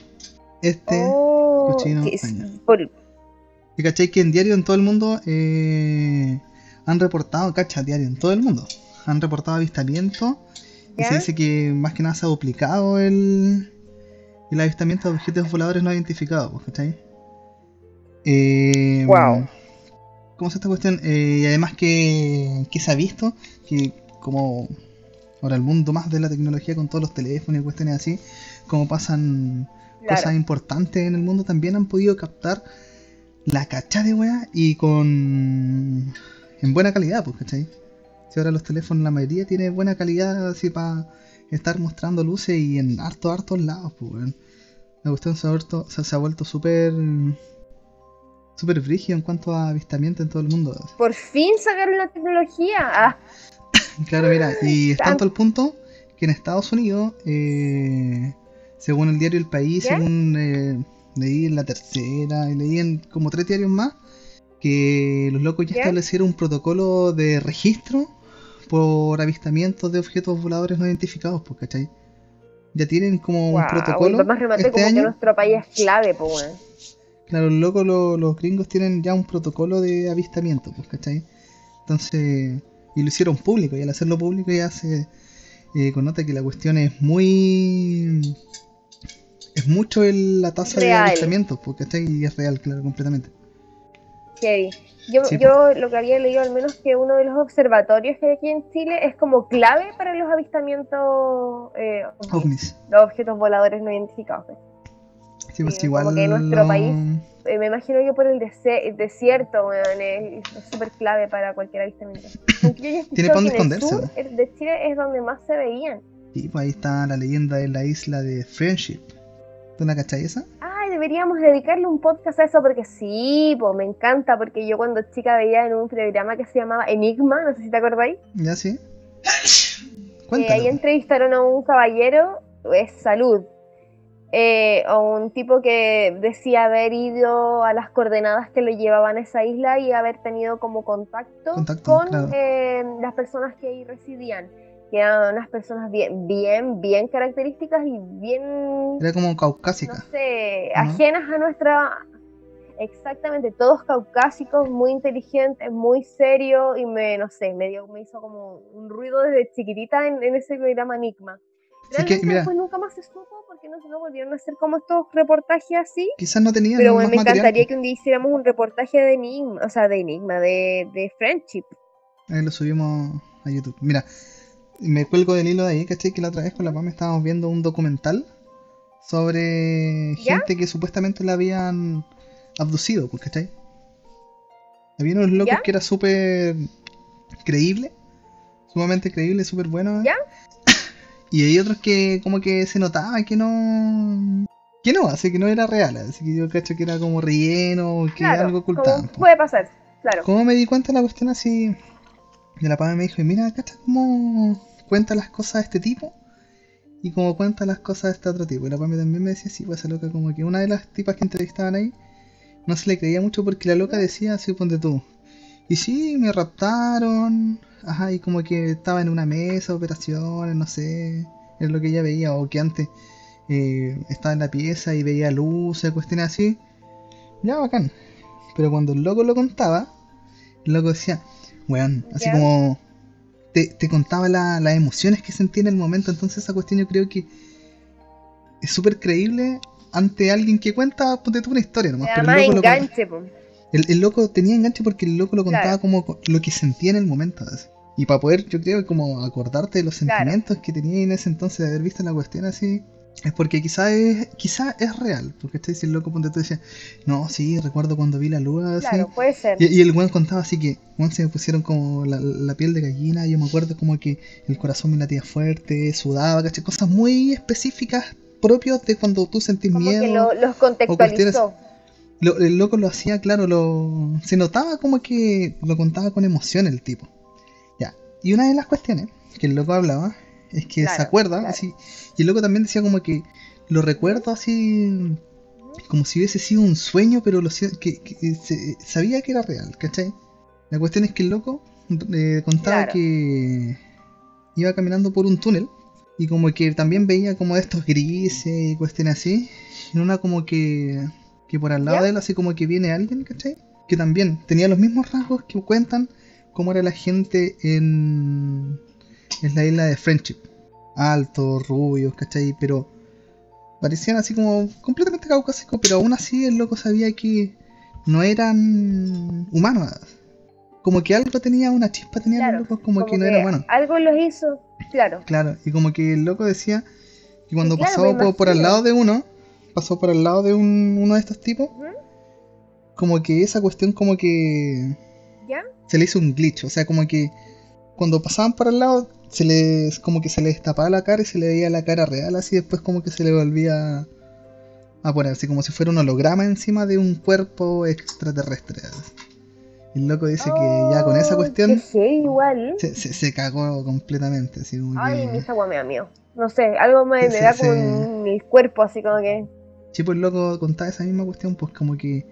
este Oh, cochino es- año. por- y cachai que en diario en todo el mundo eh, han reportado, cacha, diario en todo el mundo, han reportado avistamientos y se dice que más que nada se ha duplicado el, el avistamiento de objetos voladores no identificados, pues, ¿cachai? Eh, Guau. ¿Cómo es esta cuestión? Eh, y además que, que se ha visto que como ahora el mundo más de la tecnología con todos los teléfonos y cuestiones así, como pasan claro. cosas importantes en el mundo también han podido captar la cacha de weá y con. en buena calidad, pues, ¿cachai? Si ahora los teléfonos, la mayoría tiene buena calidad así para estar mostrando luces y en harto, hartos lados, pues, weón. La cuestión se ha vuelto, se, ha vuelto súper. súper brígido en cuanto a avistamiento en todo el mundo. Por fin sacaron la tecnología. Ah, <laughs> Claro, mira, y es Tan- tanto el punto que en Estados Unidos, eh, según el diario El País, según eh, leí en la tercera y leí en como tres diarios más, que los locos ya ¿Ya? establecieron un protocolo de registro por avistamientos de objetos voladores no identificados, pues, ¿cachai? Ya tienen como un protocolo remate este como que año. nuestro país es clave, pues. Claro, los locos, los, los gringos tienen ya un protocolo de avistamiento, pues, ¿cachai? Entonces, y lo hicieron público, y al hacerlo público ya se eh, connota que la cuestión es muy. Es mucho el- la tasa de avistamientos, porque está y es real, claro, completamente. Heavy. Yo, Sí, yo lo que había leído al menos que uno de los observatorios que hay aquí en Chile es como clave para los avistamientos eh, ovnis, los objetos voladores no identificados. pues. Sí, pues Sí, igual. como que nuestro no- país- Eh, me imagino que por el, el desierto, es súper clave para cualquier avistamiento. Yo <laughs> Tiene escuchado pa' dónde que en el esconderse, sur el de Chile es donde más se veían. Sí, pues ahí está la leyenda de la isla de Friendship. ¿Tú la cachai esa? Ay, deberíamos dedicarle un podcast a eso porque sí, me encanta, porque yo cuando chica veía en un programa que se llamaba Enigma, no sé si te acordáis, ¿Ya sí? <laughs> Eh, ahí entrevistaron a un caballero, es salud, eh, a un tipo que decía haber ido a las coordenadas que lo llevaban a esa isla y haber tenido como contacto, Contacto, con claro. eh, las personas que ahí residían, eran unas personas bien, bien, bien características y bien, Era como no caucásica. sé, ¿no? ajenas a nuestra... Exactamente, todos caucásicos, muy inteligentes, muy serios y me, no sé, me, dio- me hizo como un ruido desde chiquitita en, en ese programa Enigma. Sí, que, Realmente mira. después nunca más se supo porque no, no volvieron a hacer como estos reportajes así. Quizás no tenían Pero más me material. encantaría que un día hiciéramos un reportaje de Enigma, o sea, de Enigma, de, de Friendship. Ahí lo subimos a YouTube. Mira, me cuelgo del hilo de ahí, ¿cachai? Que la otra vez con la PAM estábamos viendo un documental sobre ¿Ya? gente que supuestamente la habían abducido, pues, ¿cachai? Había unos locos ¿Ya? que era súper creíble, sumamente creíble, súper bueno. ¿Ya? <laughs> Y hay otros que como que se notaba que no... Que no, así que no era real, así que yo cacho que era como relleno, que Claro, algo ocultaban. como pues. puede pasar, claro. ¿Cómo me di cuenta de la cuestión así? De la pava me dijo, mira, ¿cachai cómo cuenta las cosas este tipo? Y cómo cuenta las cosas este otro tipo. Y la pava también me decía, sí, pues esa loca, como que una de las tipas que entrevistaban ahí, no se le creía mucho porque la loca decía, así ponte tú. Y sí, me raptaron, ajá, y como que estaba en una mesa, operaciones, no sé, es lo que ella veía, o que antes eh, estaba en la pieza y veía luces, cuestiones así. Ya, bacán. Pero cuando el loco lo contaba, el loco decía, weón, así como te, te contaba la- las emociones que sentía en el momento. Entonces esa cuestión yo creo que es súper creíble ante alguien que cuenta, ponte tú una historia nomás. pero el loco, enganche, el, el loco tenía enganche porque el loco lo contaba Claro. como co- lo que sentía en el momento. así. Y para poder, yo creo, como acordarte de los Claro. sentimientos que tenía en ese entonces de haber visto la cuestión así, es porque quizá es, quizá es real. Porque este el loco, ponte tú decía, no, sí, recuerdo cuando vi la luna, así. Claro, puede ser. Y, y el weón contaba así que, weón, se me pusieron como la, la piel de gallina, yo me acuerdo como que el corazón me latía fuerte, sudaba, ¿cachai? Cosas muy específicas propios de cuando tú sentís Como miedo. que lo- los contextualizó. Lo- el loco lo hacía, claro, lo se notaba como que lo contaba con emoción el tipo. Ya. Y una de las cuestiones que el loco hablaba es que se acuerda, claro. así, y el loco también decía como que lo recuerdo así como si hubiese sido un sueño, pero lo, que, que se- sabía que era real, ¿cachai? La cuestión es que el loco eh, contaba Claro. que iba caminando por un túnel y como que también veía como estos grises y cuestiones así. Y en una como que, que por al lado de él así como que viene alguien, ¿cachai? Que también tenía los mismos rasgos que cuentan cómo era la gente en, en la isla de Friendship. Altos, rubios, ¿cachai? Pero parecían así como completamente caucásicos, pero aún así el loco sabía que no eran humanos. Como que algo tenía, una chispa tenía Claro, los locos, como, que no era humano. Algo los hizo, claro. Claro, y como que el loco decía que cuando claro, pasó me por, por al lado de uno, pasó por al lado de un- uno de estos tipos, como que esa cuestión como que ¿Ya? se le hizo un glitch, o sea, como que cuando pasaban por al lado, se les, como que se les destapaba la cara y se le veía la cara real, así después como que se le volvía a poner, así como si fuera un holograma encima de un cuerpo extraterrestre. el loco dice que ya con esa Oh, cuestión igual. se, se, se cagó completamente, así como Ay, que... mi agua me da miedo. No sé, algo me, da sí. como el cuerpo, así como que. Sí, pues el loco contaba esa misma cuestión, pues como que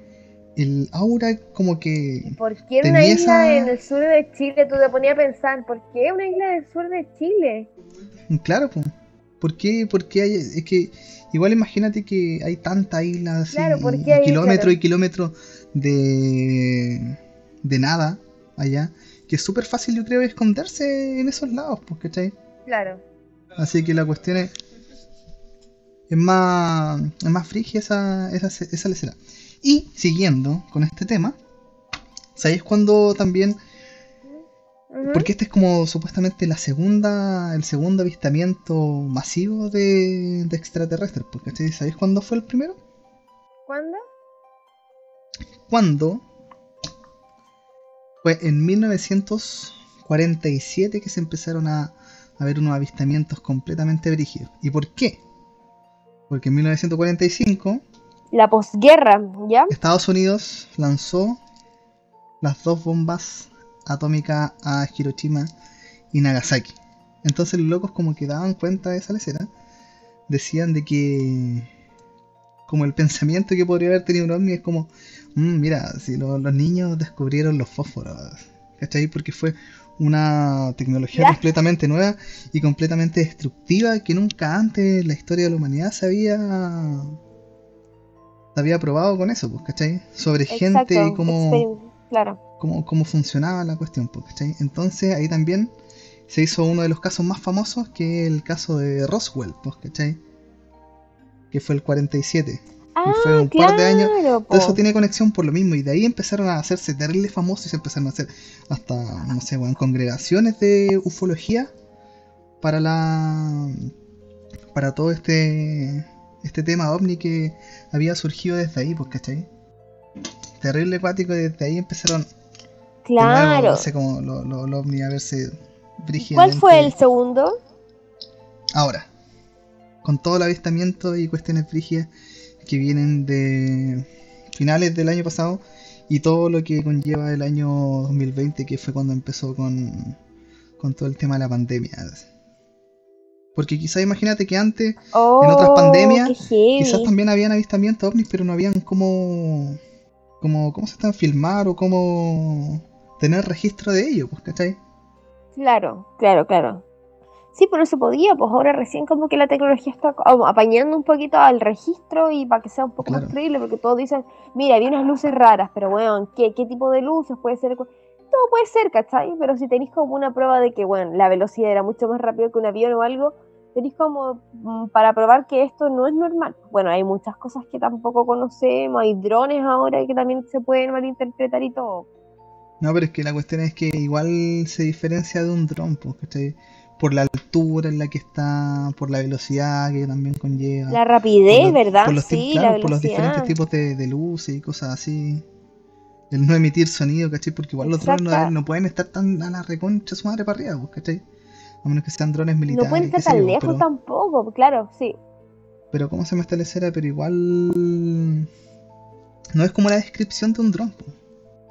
el aura como que... ¿Por qué una isla esa- en el sur de Chile tú te ponías a pensar? ¿Por qué una isla del sur de Chile? Claro, pues. ¿Por qué? Porque hay, es que igual imagínate que hay tantas islas Claro, ¿por y, hay- kilómetros y kilómetros de, de nada allá, que es súper fácil yo creo esconderse en esos lados, pues, ¿cachai? Claro. Así que la cuestión es. Es más, es más frigia esa, esa, esa lecera. Y siguiendo con este tema, ¿sabéis cuándo también? Porque este es como supuestamente la segunda, el segundo avistamiento masivo de, de extraterrestres. Porque ¿sabéis cuándo fue el primero? ¿Cuándo? Cuando fue en 1947 que se empezaron a, a ver unos avistamientos completamente brígidos. ¿Y por qué? Porque en 1945 La posguerra, ¿ya? Estados Unidos lanzó las dos bombas atómicas a Hiroshima y Nagasaki. Entonces los locos como que daban cuenta de esa lecera, decían de que como el pensamiento que podría haber tenido un ovni es como, "Mm, mira, si lo- los niños descubrieron los fósforos, ¿cachai? Porque fue una tecnología Ya. completamente nueva y completamente destructiva que nunca antes en la historia de la humanidad se había había probado con eso, pues, ¿cachai? Sobre gente y cómo, Claro. cómo, cómo funcionaba la cuestión, pues, ¿cachai? Entonces ahí también se hizo uno de los casos más famosos, que es el caso de Roswell, pues, ¿cachai? Que fue el 47. Ah, fue un claro, par de años. Todo eso tiene conexión por lo mismo, y de ahí empezaron a hacerse terrible famosos y se empezaron a hacer hasta, no sé, weón, congregaciones de ufología para la. para todo este. Este tema ovni que había surgido desde ahí, pues, ¿cachai? Terrible acuático, desde ahí empezaron. nuevo, Claro. no sé cómo lo, lo, lo ovni a verse ¿Cuál fue el segundo? Ahora, con todo el avistamiento y cuestiones frígidas que vienen de finales del año pasado y todo lo que conlleva el año 2020, que fue cuando empezó con, con todo el tema de la pandemia. Porque quizás imagínate que antes, Oh, otras pandemias, qué heavy. quizás también habían avistamientos ovnis, pero no habían cómo, cómo, cómo se están filmar o cómo tener registro de ello, pues, ¿cachai? Claro, claro, claro. Sí, pero no se podía, pues ahora recién como que la tecnología está como apañando un poquito al registro y para que sea un poco Claro. más creíble, porque todos dicen, mira, vi unas luces raras, pero bueno, ¿qué, qué tipo de luces puede ser? Puede ser, ¿cachai? Pero si tenéis como una prueba de que, bueno, la velocidad era mucho más rápido que un avión o algo, tenéis como mm, para probar que esto no es normal. Bueno, hay muchas cosas que tampoco conocemos, hay drones ahora que también se pueden malinterpretar y todo. No, pero es que la cuestión es que igual se diferencia de un dron, pues, ¿cachai? Por la altura en la que está, por la velocidad que también conlleva. La rapidez, por los- ¿verdad? Por los, sí, claro, la por los diferentes velocidad. tipos de, de luces y cosas así. El no emitir sonido, ¿cachai? Porque igual los drones no, no pueden estar tan a la reconcha su madre para arriba, pues, ¿cachai? A menos que sean drones No militares. pueden estar tan lejos pero, tampoco, claro, sí. pero ¿cómo se me está la escena? Pero igual. No es como la descripción de un dron, pues.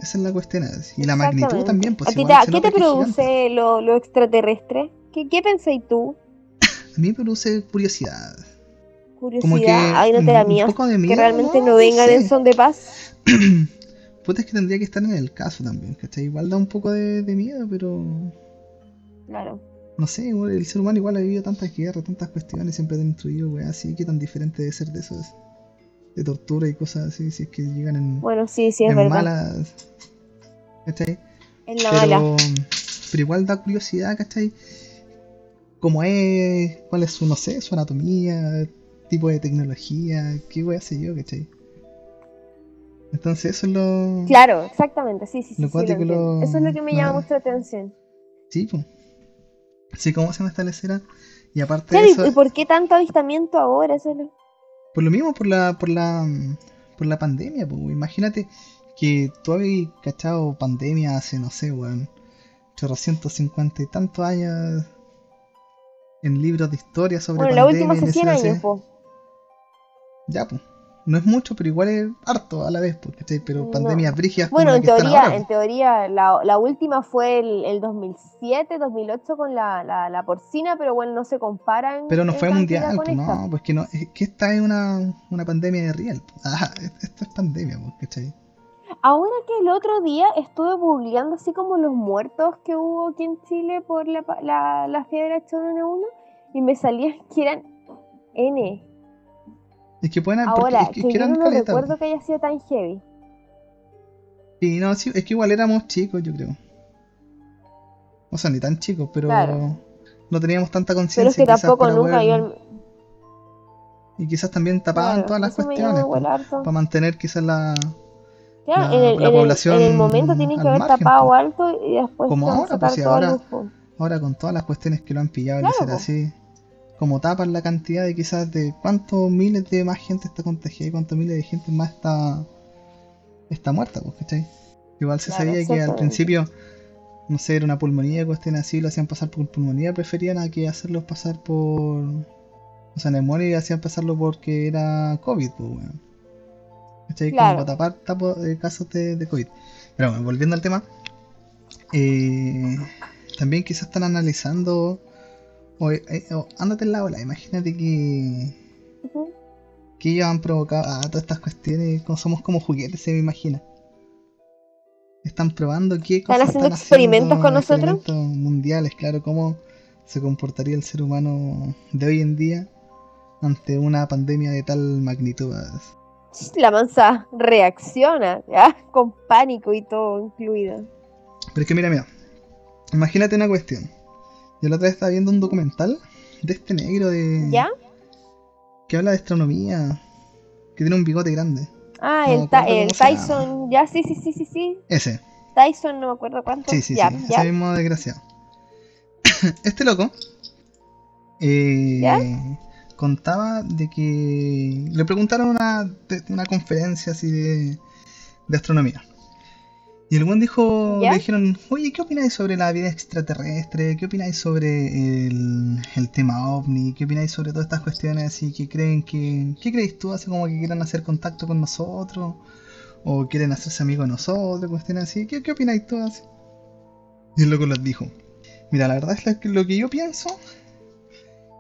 Esa es la cuestión. Y la magnitud también, pues ¿A ti igual te- ¿Qué te produce lo, lo extraterrestre? ¿Qué, qué pensáis tú? <laughs> A mí me produce curiosidad. Curiosidad. Ay, no te da un miedo. poco de Que realmente no, no, no vengan sé. en son de paz. <clears throat> <clears throat> Puta, es que tendría que estar en el caso también, ¿cachai? Igual da un poco de, de miedo, pero Claro. no sé, el ser humano igual ha vivido tantas guerras, tantas cuestiones, siempre ha destruido, weá, así que tan diferente de ser de eso, es- de tortura y cosas así, si es que llegan en, Bueno, sí, sí, es en verdad. malas, ¿cachai? Es la Pero, mala. pero igual da curiosidad, ¿cachai? Cómo es, cuál es su, no sé, su anatomía, tipo de tecnología, qué weá sé yo, ¿cachai? Entonces eso es lo... Claro, exactamente, sí, sí, sí. Lo sí, lo cuático, entiendo. lo- Eso es lo que me llama mucho la atención. Sí, pues. Así como se me escena. Y aparte Claro, de ¿y- eso, ¿y por qué tanto avistamiento ahora? Eso es por lo mismo, por la, por la, por la pandemia, pues. Imagínate que tú habías cachado pandemia hace, no sé, weón, 850 y tantos años en libros de historia sobre Bueno, la pandemia. última y hace no 100 sé, no sé. años, po. Ya, pues. No es mucho, pero igual es harto a la vez, ¿cachai? Pero No. pandemias brígidas Bueno, en teoría, ahora, en teoría, la, la última fue el, el 2007, 2008 con la, la, la porcina, pero bueno, no se comparan. Pero no fue mundial, pues no, pues que no, es que esta es una, una pandemia de real. pues. Ah, esto es pandemia, ¿cachai? Ahora que el otro día estuve publicando así como los muertos que hubo aquí en Chile por la, la, la fiebre H1N1 y me salían que eran N. Es que pueden porque Ahora, es que, que yo eran no recuerdo que haya sido tan heavy. Sí, no, sí, es que igual éramos chicos, yo creo. O sea, ni tan chicos, pero Claro. no teníamos tanta Pero es conciencia. que tampoco nunca poder- yo al- Y quizás también tapaban claro, todas las cuestiones para mantener quizás la... Claro, la- en, el, la en el- población en el momento tienen que haber margen, tapado alto y después Como ahora, pues, ahora- el. Ahora con todas las cuestiones que lo han pillado, po. así, como tapan la cantidad de quizás de cuántos miles de más gente está contagiada y cuántos miles de gente más está está muerta, pues, ¿cachai? Igual se Claro, sabía que al principio, no sé, era una pulmonía, cuestiones así, lo hacían pasar por pulmonía, preferían a que hacerlo pasar por... O sea, neumonía y hacían pasarlo porque era COVID, pues, weón. ¿Cachai? Claro. Como para tapar tapo- eh, casos de, de COVID. Pero bueno, volviendo al tema, eh, también quizás están analizando. O, eh, o- ándate en la ola, imagínate que, que ellos han provocado a todas estas cuestiones. como somos como juguetes, se me imagina. Están probando qué ¿Están cosas haciendo están experimentos haciendo, con nosotros? experimentos mundiales, claro, cómo se comportaría el ser humano de hoy en día ante una pandemia de tal magnitud. La mansa reacciona, ¿ya? Con pánico y todo incluido. Pero es que mira, mira, imagínate una cuestión. Yo la otra vez estaba viendo un documental de este negro de ¿Ya? que habla de astronomía, que tiene un bigote grande. Ah, No el, Ta- el. Tyson, ya, sí, sí, sí, sí, sí. Ese, Tyson, no me acuerdo cuánto. sí, sí, ya, sí, ya. ese mismo desgraciado. <coughs> este loco eh, ¿Ya? contaba de que le preguntaron una, de- una conferencia así de, de astronomía. Y el buen dijo, ¿Ya? le dijeron, oye, ¿qué opináis sobre la vida extraterrestre? ¿Qué opináis sobre el, el tema ovni? ¿Qué opináis sobre todas estas cuestiones así que creen que... ¿Qué creéis tú? Así como que quieran hacer contacto con nosotros o quieren hacerse amigos de nosotros, cuestiones así. ¿Qué, qué opináis tú así? Y el loco les dijo, mira, la verdad es que, lo que yo pienso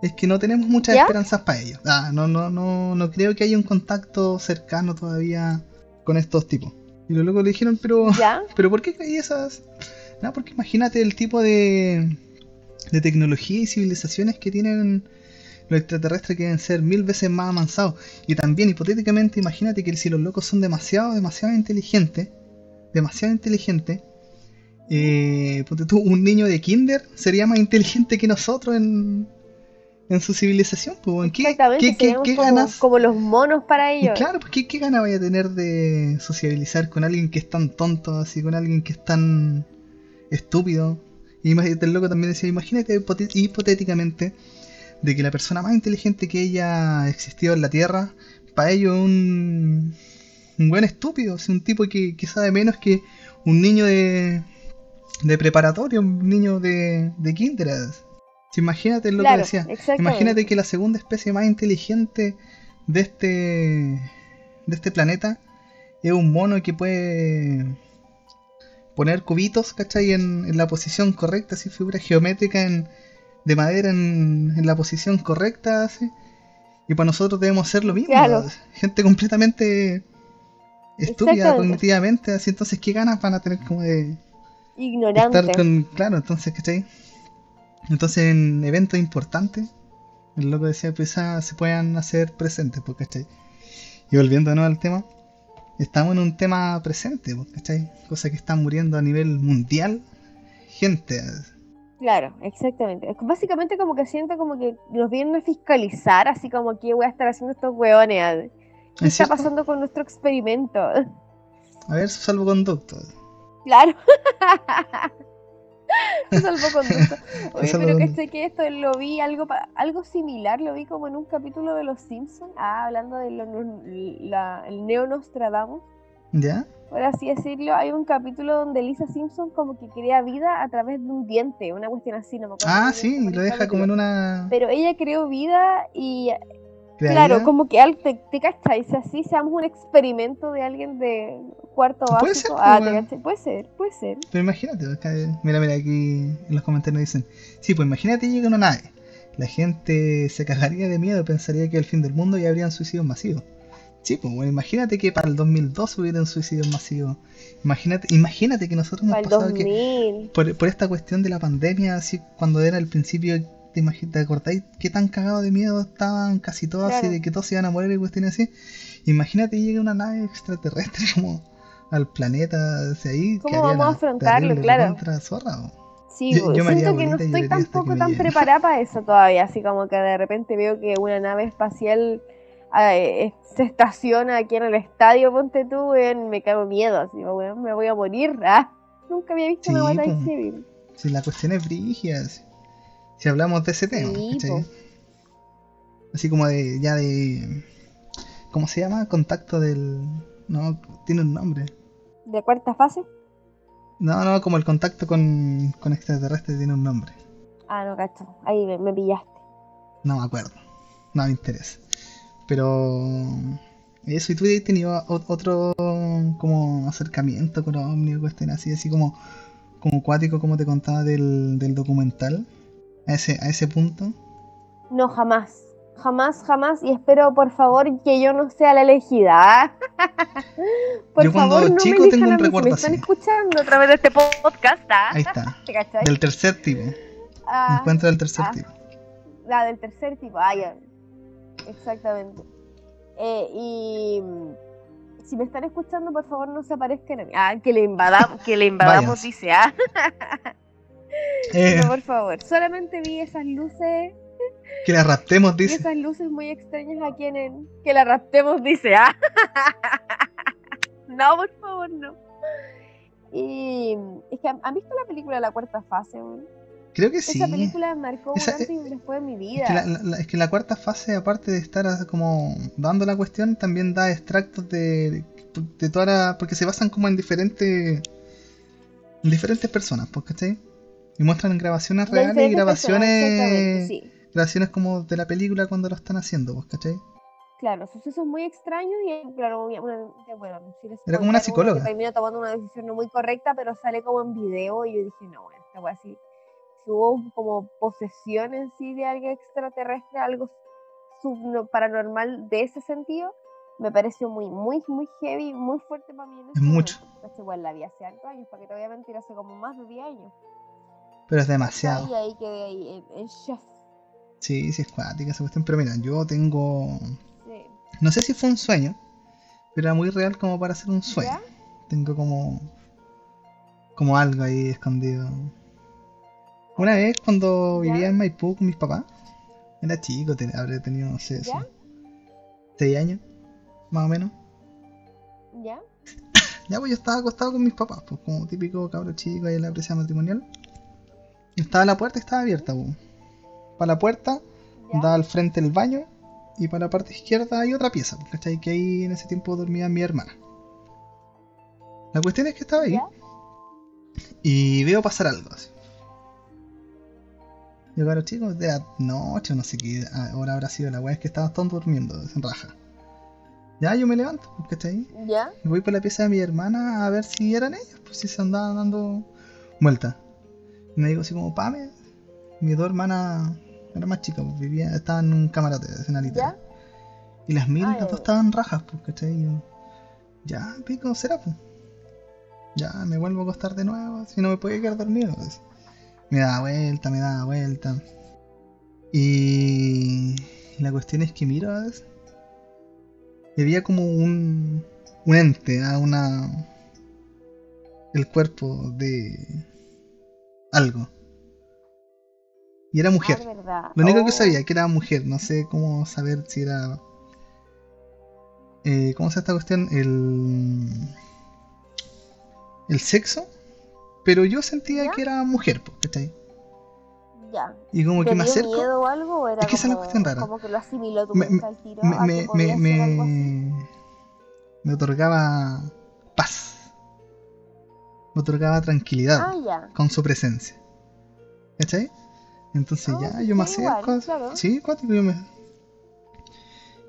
es que no tenemos muchas ¿Ya? esperanzas para ellos. Ah, no, no, no, no creo que haya un contacto cercano todavía con estos tipos. Y los locos le dijeron, pero, ¿Ya? <laughs> pero ¿por qué creí esas? No, porque imagínate el tipo de, de tecnología y civilizaciones que tienen los extraterrestres que deben ser mil veces más avanzados. Y también, hipotéticamente, imagínate que si los locos son demasiado, demasiado inteligentes, demasiado inteligentes, eh, tú, un niño de kinder sería más inteligente que nosotros en, en su civilización. Pues. ¿Qué, Exactamente, qué- qué- seríamos qué como, ganas? como los monos para Y ellos. claro, pues ¿qué, qué gana vaya a tener de sociabilizar con alguien que es tan tonto, así con alguien que es tan estúpido. Y el loco también decía, imagínate hipotéticamente de que la persona más inteligente que haya existido en la Tierra, para ellos es un, un buen estúpido, un tipo que, que sabe menos que un niño de, de preparatoria, un niño de, de kinder. Así. Imagínate lo que decía. Imagínate que la segunda especie más inteligente de este de este planeta es un mono que puede poner cubitos, ¿cachai? En, en la posición correcta, así figura geométrica en, de madera en, en la posición correcta, así. Y para nosotros debemos hacer lo mismo. Claro. Gente completamente estúpida cognitivamente, así. Entonces, ¿qué ganas van a tener como de Ignorante. estar con. Claro, entonces, ¿cachai? Entonces, en eventos importantes, el loco decía, pues ah, se puedan hacer presentes, pues, ¿cachai? Y volviendo de nuevo al tema, estamos en un tema presente, pues, ¿cachai? Cosa que está muriendo a nivel mundial. Gente, Claro, exactamente. Es básicamente como que siento como que nos vienen a fiscalizar, así como que voy a estar haciendo estos hueones. ¿Qué ¿Es está cierto? pasando con nuestro experimento? a ver su salvoconducto. Claro. <laughs> <laughs> Salvoconducto. <laughs> Oye, pero que sé que esto lo vi algo algo similar, lo vi como en un capítulo de Los Simpsons, ah, hablando de lo, no- la, el Neo Nostradamus, ¿Ya? por así decirlo, hay un capítulo donde Lisa Simpson como que crea vida a través de un diente, una cuestión así, no me acuerdo. Ah, sí, lo deja como en una. Pero ella creó vida y Claro, como que al, te, te cachai, si así seamos un experimento de alguien de cuarto Puede básico. ser, ah, pues, te puede ser, puede ser. Pero imagínate, acá, mira, mira, aquí en los comentarios dicen, sí, pues imagínate llega una nave. La gente se cagaría de miedo, pensaría que el fin del mundo y habrían suicidios masivos. Sí, pues bueno, imagínate que para el 2002 hubieran suicidios masivos. Imagínate, imagínate que nosotros hemos pasado que 2000. por, por esta cuestión de la pandemia, así cuando era el principio, ¿te, acordáis qué tan cagados de miedo estaban casi todos así, Claro. de que todos se iban a morir y cuestiones así? Imagínate llega una nave extraterrestre <laughs> como al planeta hacia ahí. ¿Cómo vamos a afrontarlo? Claro. zorra. Sí, yo, yo siento que no estoy tampoco tan preparada para eso todavía, así como que de repente veo que una nave espacial eh, se estaciona aquí en el estadio, ponte tú, me cago miedo, así, me voy a morir. Ah, nunca había visto una batalla civil. Si la cuestión es brígida, si, hablamos de ese tema, así como de ya de ¿cómo se llama? Contacto del no, tiene un nombre. ¿De cuarta fase? No, no, como el contacto con, con extraterrestres tiene un nombre. Ah, no, cacho. Ahí me, pillaste. No me acuerdo. No me interesa. Pero eso, y tú has tenido otro como acercamiento con Omni o cuestión así, así como, como cuático, como te contaba del, del documental, a ese, a ese punto. No, jamás jamás, jamás, y espero por favor que yo no sea la elegida. por yo cuando favor, no chico me tengo un recuerdo me están escuchando a través de este podcast. ¿ah? Ahí está. Del tercer tipo. Ah, Encuentro del tercer ah, tipo. La del tercer tipo, ah, ya. Exactamente. Eh, y si me están escuchando, por favor no se aparezcan a mí. Ah, que le invadamos, que le invadamos, dice, ah. <laughs> Eh. por favor, solamente vi esas luces que la raptemos, dice. Esas luces muy extrañas aquí en el... Que la raptemos, dice. ¿ah? <laughs> no, por favor, no. Y es que han visto la película La Cuarta Fase, Creo que sí. Esa película marcó un antes y después de mi vida. Es que la, cuarta fase, aparte de estar como dando la cuestión, también da extractos de, de toda la... Porque se basan como en diferentes... En diferentes personas, ¿cachai? Y muestran grabaciones reales y grabaciones... Sí grabaciones como de la película cuando lo están haciendo, ¿vos cachai? Claro, sucesos muy extraños y claro, bueno, era como una psicóloga. termina tomando una decisión no muy correcta, pero sale como en video y yo dije, no, bueno, esta fue así. Si hubo como posesión en sí de algo extraterrestre, algo paranormal de ese sentido, me pareció muy, muy, muy heavy, muy fuerte para mí. es mucho. igual la vi hace años, para que te voy a mentir, hace como más de 10 años. Pero es demasiado. Ahí quedé ahí, Sí, sí es cuática esa cuestión, pero mira, yo tengo... No sé si fue un sueño, pero era muy real como para ser un sueño. Tengo como... Como algo ahí escondido. Una vez cuando vivía en Maipú con mis papás, era chico, habría tenido, no sé, ¿Ya? seis años, más o menos. ¿Ya? <laughs> ya, pues yo estaba acostado con mis papás, pues como típico cabro chico ahí en la presión matrimonial. Estaba la puerta y estaba abierta, pues para la puerta, da al frente el baño y para la parte izquierda hay otra pieza, ¿cachai? Que ahí en ese tiempo dormía mi hermana. La cuestión es que estaba ahí y veo pasar algo así. Yo, claro, chicos, de la noche, no sé qué ahora habrá sido la weá, es que estaban todos durmiendo, en raja. Ya, yo me levanto, ¿cachai? Ya. Y voy por la pieza de mi hermana a ver si eran ellos, pues si se andaban dando vuelta. Me digo así como, pame, mis dos hermanas era más chica, pues vivía, estaba en un camarote de literal. Y las mil, las dos estaban rajas, pues, ¿cachai? ya, pico, será, pues. Ya, me vuelvo a acostar de nuevo, si no me podía quedar dormido. Pues. Me daba vuelta, me daba vuelta. Y la cuestión es que miro, ¿ves? Y había como un, un ente, ¿ah? una el cuerpo de algo. Y era mujer. Ah, Lo único que oh. sabía que era mujer. No sé cómo saber si era. Eh, ¿Cómo se llama esta cuestión? El. El sexo. Pero yo sentía que era mujer, ¿cachai? Ya. Y como que me acerco. miedo o algo? era es que esa es la cuestión rara. Como que lo asimiló tu me, al tiro. Me, me, me, me otorgaba paz. Otorgaba tranquilidad ah, con su presencia. ¿Cachai? Entonces ya, oh, yo me acerco. Sí, cuático, yo me.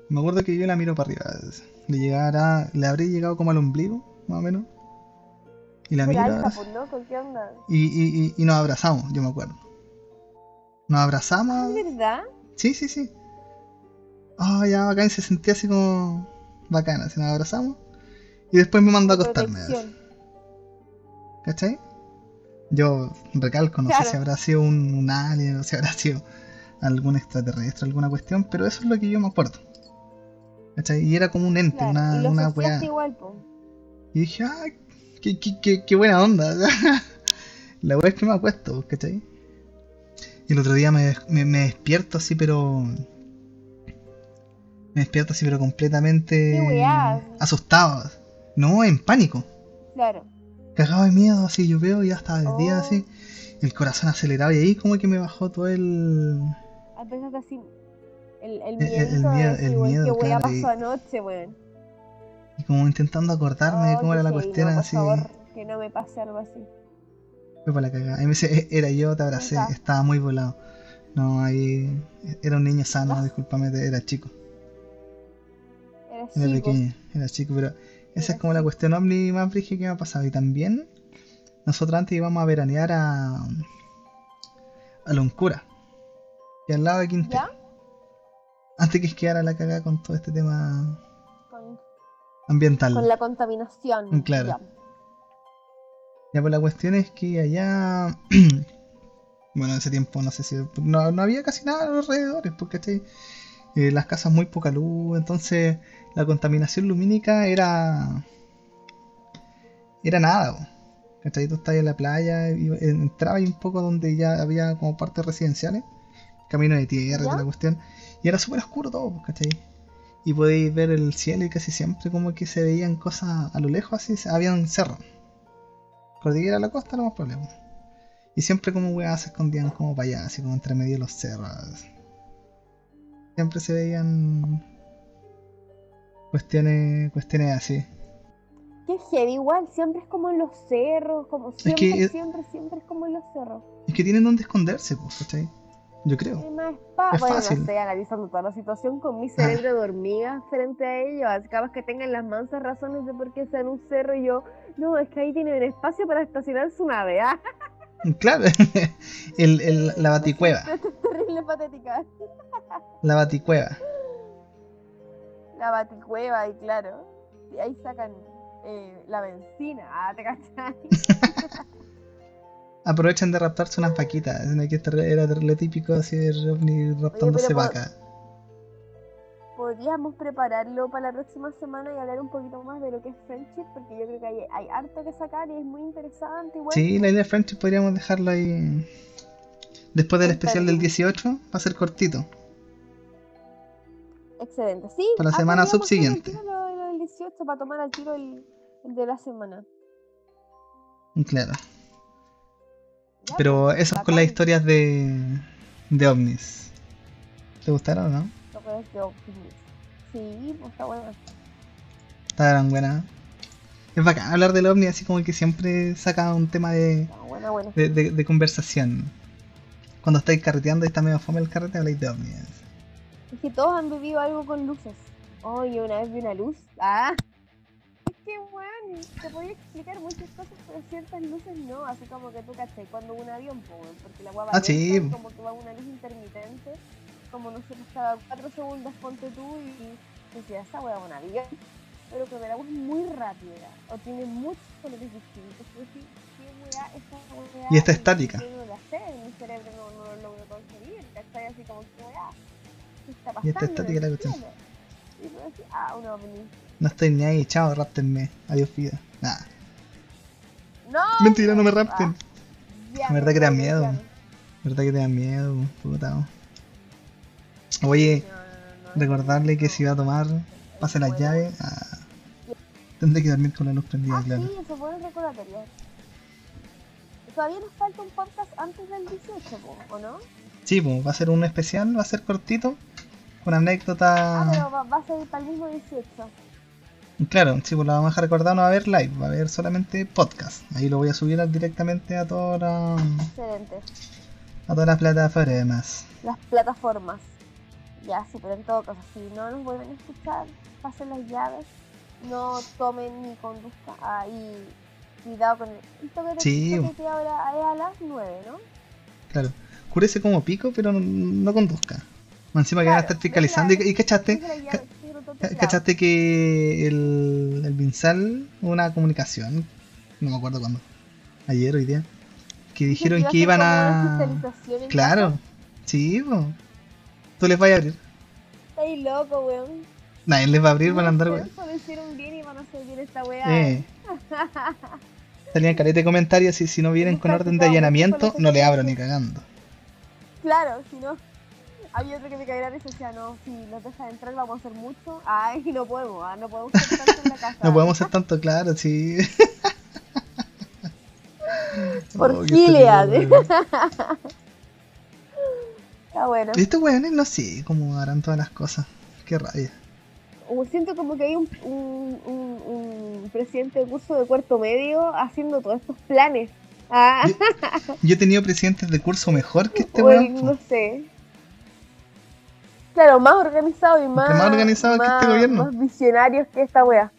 Me acuerdo que yo la miro para arriba. Le llegara, le habría llegado como al ombligo, más o menos. Y la miro. Pues, ¿Qué onda? Y, y, y, nos abrazamos, yo me acuerdo. Nos abrazamos. ¿Es verdad? Sí, sí, sí. Ah, ya bacán, se sentía así como bacana, así nos abrazamos. Y después me mandó a acostarme. ¿Cachai? Yo recalco, no sé si habrá sido un, alien o si habrá sido algún extraterrestre, alguna cuestión, pero eso es lo que yo me acuerdo. ¿Cachai? Y era como un ente, una, una weá. Igual, Y dije, ah, qué, qué, qué, buena onda. <laughs> La weá es que me acuesto, ¿cachai? Y el otro día me, me, me despierto así, pero. Me despierto así, pero completamente. ¿Qué? Asustado. No, en pánico. Claro. Cagado de miedo, así yo veo, ya estaba el día Oh. así. El corazón acelerado y ahí como que me bajó todo el. Empezaste así. El, el El- de miedo- el miedo, claro, y- pasó anoche, weón. Y como intentando acordarme de Oh, cómo qué era la cuestión no, por así. favor, que no me pase algo así. Fue para la cagada. Ahí me dice, "Eh, era yo, te abracé, estaba muy volado. No, ahí era un niño sano, Ah. discúlpame, era chico, Era era chico. pequeño, era chico, pero esa es como la cuestión ovni más brígida que me ha pasado. Y también, nosotros antes íbamos a veranear a. a Loncura, y al lado de Quintero. ¿Ya? Antes que quedara la cagada con todo este tema Con, ambiental. con la contaminación. Mm, claro. ya. Ya, pues la cuestión es que allá. <clears throat> bueno, en ese tiempo no sé si. No, no había casi nada a los alrededores, porque ¿cachai? Eh, las casas muy poca luz, entonces la contaminación lumínica era. Era nada, ¿cachai? Tú estabas en la playa, entraba y un poco donde ya había como partes residenciales, camino de tierra, toda la cuestión, y era súper oscuro todo, ¿cachai? Y podéis ver el cielo y casi siempre como que se veían cosas a lo lejos, así, habían cerros. Cordillera a la costa, no más problema. Y siempre como weas se escondían como para allá, así como entre medio de los cerros. Siempre se veían cuestiones, cuestiones así. Qué heavy, igual, siempre es como en los cerros, como que siempre, es- siempre, siempre es como en los cerros. Es que tienen donde esconderse, pues, ¿cachai? Yo creo. Es Bueno, fácil. no sé, analizando toda la situación con mi cerebro de hormiga frente a ellos, capaz que tengan las mansas razones de por qué sea en un cerro y yo, no, es que ahí tienen espacio para estacionar su nave, ah, <laughs> <laughs> Claro, <laughs> el, el- la baticueva. <laughs> Terrible patética. La baticueva. La baticueva, y claro, y ahí sacan eh, la benzina, ah, te cachai. Aprovechan de raptarse unas vaquitas. este era lo típico así de ovni raptándose por- vaca. Podríamos prepararlo para la próxima semana y hablar un poquito más de lo que es friendship, porque yo creo que hay, hay harto que sacar y es muy interesante. Igual. Sí, la idea de Friendship podríamos dejarlo ahí. Después del especial del bien. 18, va a ser cortito. Excelente, sí. Para la ah, semana subsiguiente. Lo, lo del 18 para tomar al tiro el, el de la semana. Claro. Ya, Pero pues, eso es con las bacán. historias de, de ovnis. ¿Te gustaron o no? Es de Optimus. Sí, pues está bueno. Estaban buenas. Es bacán hablar del ovni así como que siempre saca un tema de, Está buena, buena. de, de- de conversación. Cuando estáis carreteando y está medio fome el carrete, habláis de ovnis. Es que todos han vivido algo con luces. Oh, yo una vez vi una luz. Ah. Es que, weón, te podía explicar muchas cosas, pero ciertas luces no. Así como que tú, ¿cachai? Cuando un avión, po, porque la guapa Ah, sí. como que va una luz intermitente. Como nosotros cada 4 segundos ponte tú y decías, esa weá es un avión. Pero que el agua es muy rápida. O tiene muchos colores distintos. Pero sí, ¿qué weá esta weá? Y está es estática. yo no la sé, mi cerebro no, no lo logro conseguir. ¿Cachai? Así como que weá. ¿Qué está pasando? Y está estática la cuestión. Y tú decís, ah, un ovni. No estoy ni ahí, chao, raptenme. Adiós, vida. Nah. ¡No! Mentira, no me rapten. Ah, ya, La verdad que te da miedo. ya. ¿Verdad que te da miedo, puta? Oye, recordarle que si va a tomar, pase las llaves. Ah, tendré que dormir con la luz prendida, Ah, claro. sí, eso fue un recordatorio. Todavía nos falta un podcast antes del 18, po, ¿o no? Sí, pues va a ser un especial, va a ser cortito, con Ah, anécdota. pero va, va a ser para el mismo 18. Claro, sí, pues la vamos a dejar recordar, no va a haber live, va a haber solamente podcast. Ahí lo voy a subir directamente a todas las Excelente. a todas las plataformas. Las plataformas. Ya, sí, pero en todo caso, si no nos vuelven a escuchar, pasen las llaves, no tomen ni conduzcan. Ah, y cuidado con el, toque de Sí. que ahora es a las 9, ¿no? Claro, cúrese como pico, pero no, no conduzca. Encima que van a estar fiscalizando. ¿Y, y cachaste? Llave, sí, no toque Ca- el ¿Cachaste que el, el Binsal, una comunicación, no me acuerdo cuándo, ayer, hoy día, que dijeron que iban a... Claro, sí, po. Tú les vas a abrir. Estáis loco, weón. Nadie les va a abrir, van a andar, weón. bien y van a hacer bien esta weá. Eh, <laughs> Salían caleta de comentarios y si no vienen con orden de allanamiento, no le abro ni cagando. Claro, si no. Había otro que me caía y decía, no, si nos deja entrar vamos a hacer mucho. Ay, no podemos, ah, no podemos hacer tanto en la <laughs> casa. No podemos ser tanto, claro, sí. <laughs> Por Oh, Gilead. Está bueno. Estos weones no sé cómo harán todas las cosas. Qué rabia. Uh, Siento como que hay un, un, un, un presidente de curso de cuarto medio haciendo todos estos planes. Ah, Yo, yo he tenido presidentes de curso mejor que este weón. no sé. Claro, más organizado y más, más organizado que este gobierno. Más visionarios que esta wea.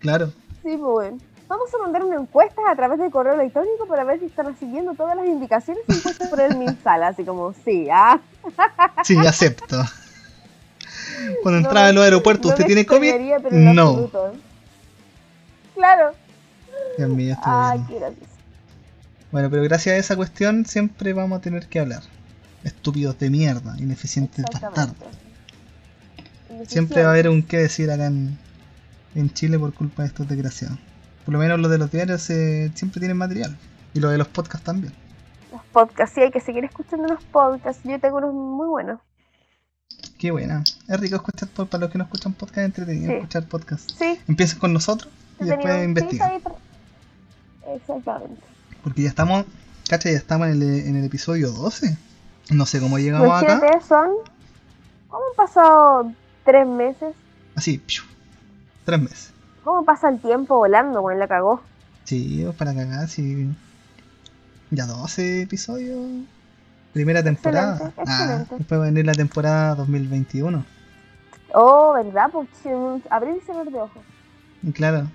Claro. Sí, pues bueno. Vamos a mandar una encuesta a través del correo electrónico para ver si están siguiendo todas las indicaciones impuestas por el MinSal. Así como, sí, ah. Sí, acepto. Cuando No entraba me- los aeropuertos, no ¿usted tiene COVID? en No. absoluto. Claro. Dios mío, este Ay, qué gracioso. Bueno, pero gracias a esa cuestión siempre vamos a tener que hablar. Estúpidos de mierda, ineficientes bastardos. Siempre va a haber un qué decir acá en, en Chile por culpa de estos desgraciados. Por lo menos los de los diarios eh, siempre tienen material. Y los de los podcasts también. Los podcasts, sí, hay que seguir escuchando los podcasts. Yo tengo unos muy buenos. Qué buena. Es rico escuchar, para los que no escuchan podcast, es entretenido Sí. escuchar podcast. Sí, Empiecen con nosotros y después investigan. Exactamente. Porque ya estamos, cacha, ya estamos en el, en el episodio 12. No sé cómo llegamos acá. Imagínate, son. ¿Cómo han pasado tres meses? Así, piu, tres meses. ¿Cómo pasa el tiempo volando, güey? La cagó. Sí, para cagar, sí. Ya 12 episodios. Primera temporada. Excelente, Ah, excelente. después va a venir la temporada 2021. Oh, ¿verdad? Pues abrir y cerrar de ojos. Claro.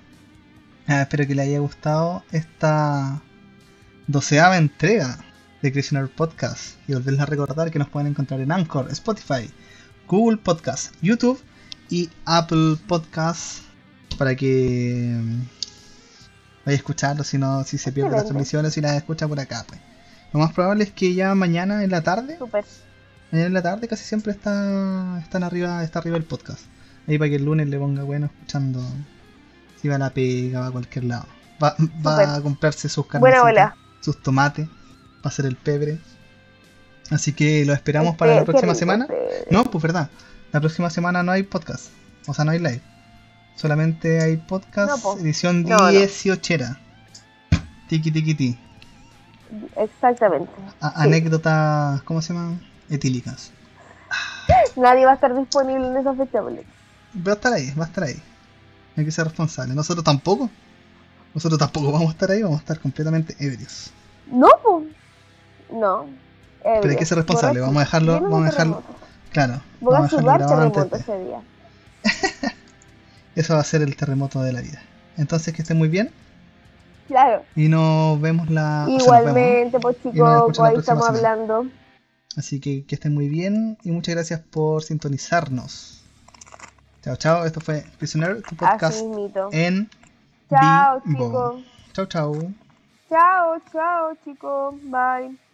Ah, espero que le haya gustado esta doceava entrega de Creationer Podcast. Y volverles a recordar que nos pueden encontrar en Anchor, Spotify, Google Podcast, YouTube y Apple Podcast para que mm, vaya a escucharlo si no, si se pierde las transmisiones y las escucha por acá. Pues. Lo más probable es que ya mañana en la tarde Súper. Mañana en la tarde casi siempre está están arriba, está arriba el podcast. Ahí para que el lunes le ponga bueno escuchando. Si va a la pega, va a cualquier lado. Va, va a comprarse sus bola. sus tomates, va a hacer el pebre. Así que lo esperamos Este, para la próxima semana. este. No, pues verdad. La próxima semana no hay podcast. O sea, no hay live. Solamente hay podcast No, edición No, no. 18. Tiki tiki ti. Exactamente. A- Sí. Anécdotas, ¿cómo se llaman? Etílicas. Nadie va a estar disponible en esa fecha, boludo. Va a estar ahí, va a estar ahí. Hay que ser responsable. Nosotros tampoco. Nosotros tampoco vamos a estar ahí, vamos a estar completamente ebrios. No, pues. No. Pero hay que ser responsable, vamos a dejarlo- vamos a dejarlo- Claro. Voy a a dejarlo ese día. <laughs> Eso va a ser el terremoto de la vida. Entonces que estén muy bien Claro. y nos vemos la. Igualmente, pues chicos, la ahí estamos semana. hablando. Así que que estén muy bien y muchas gracias por sintonizarnos. Chao, chao. Esto fue Prisoner, tu podcast en Chao, chicos. Chao, chao. Chao, chao, chicos. Bye.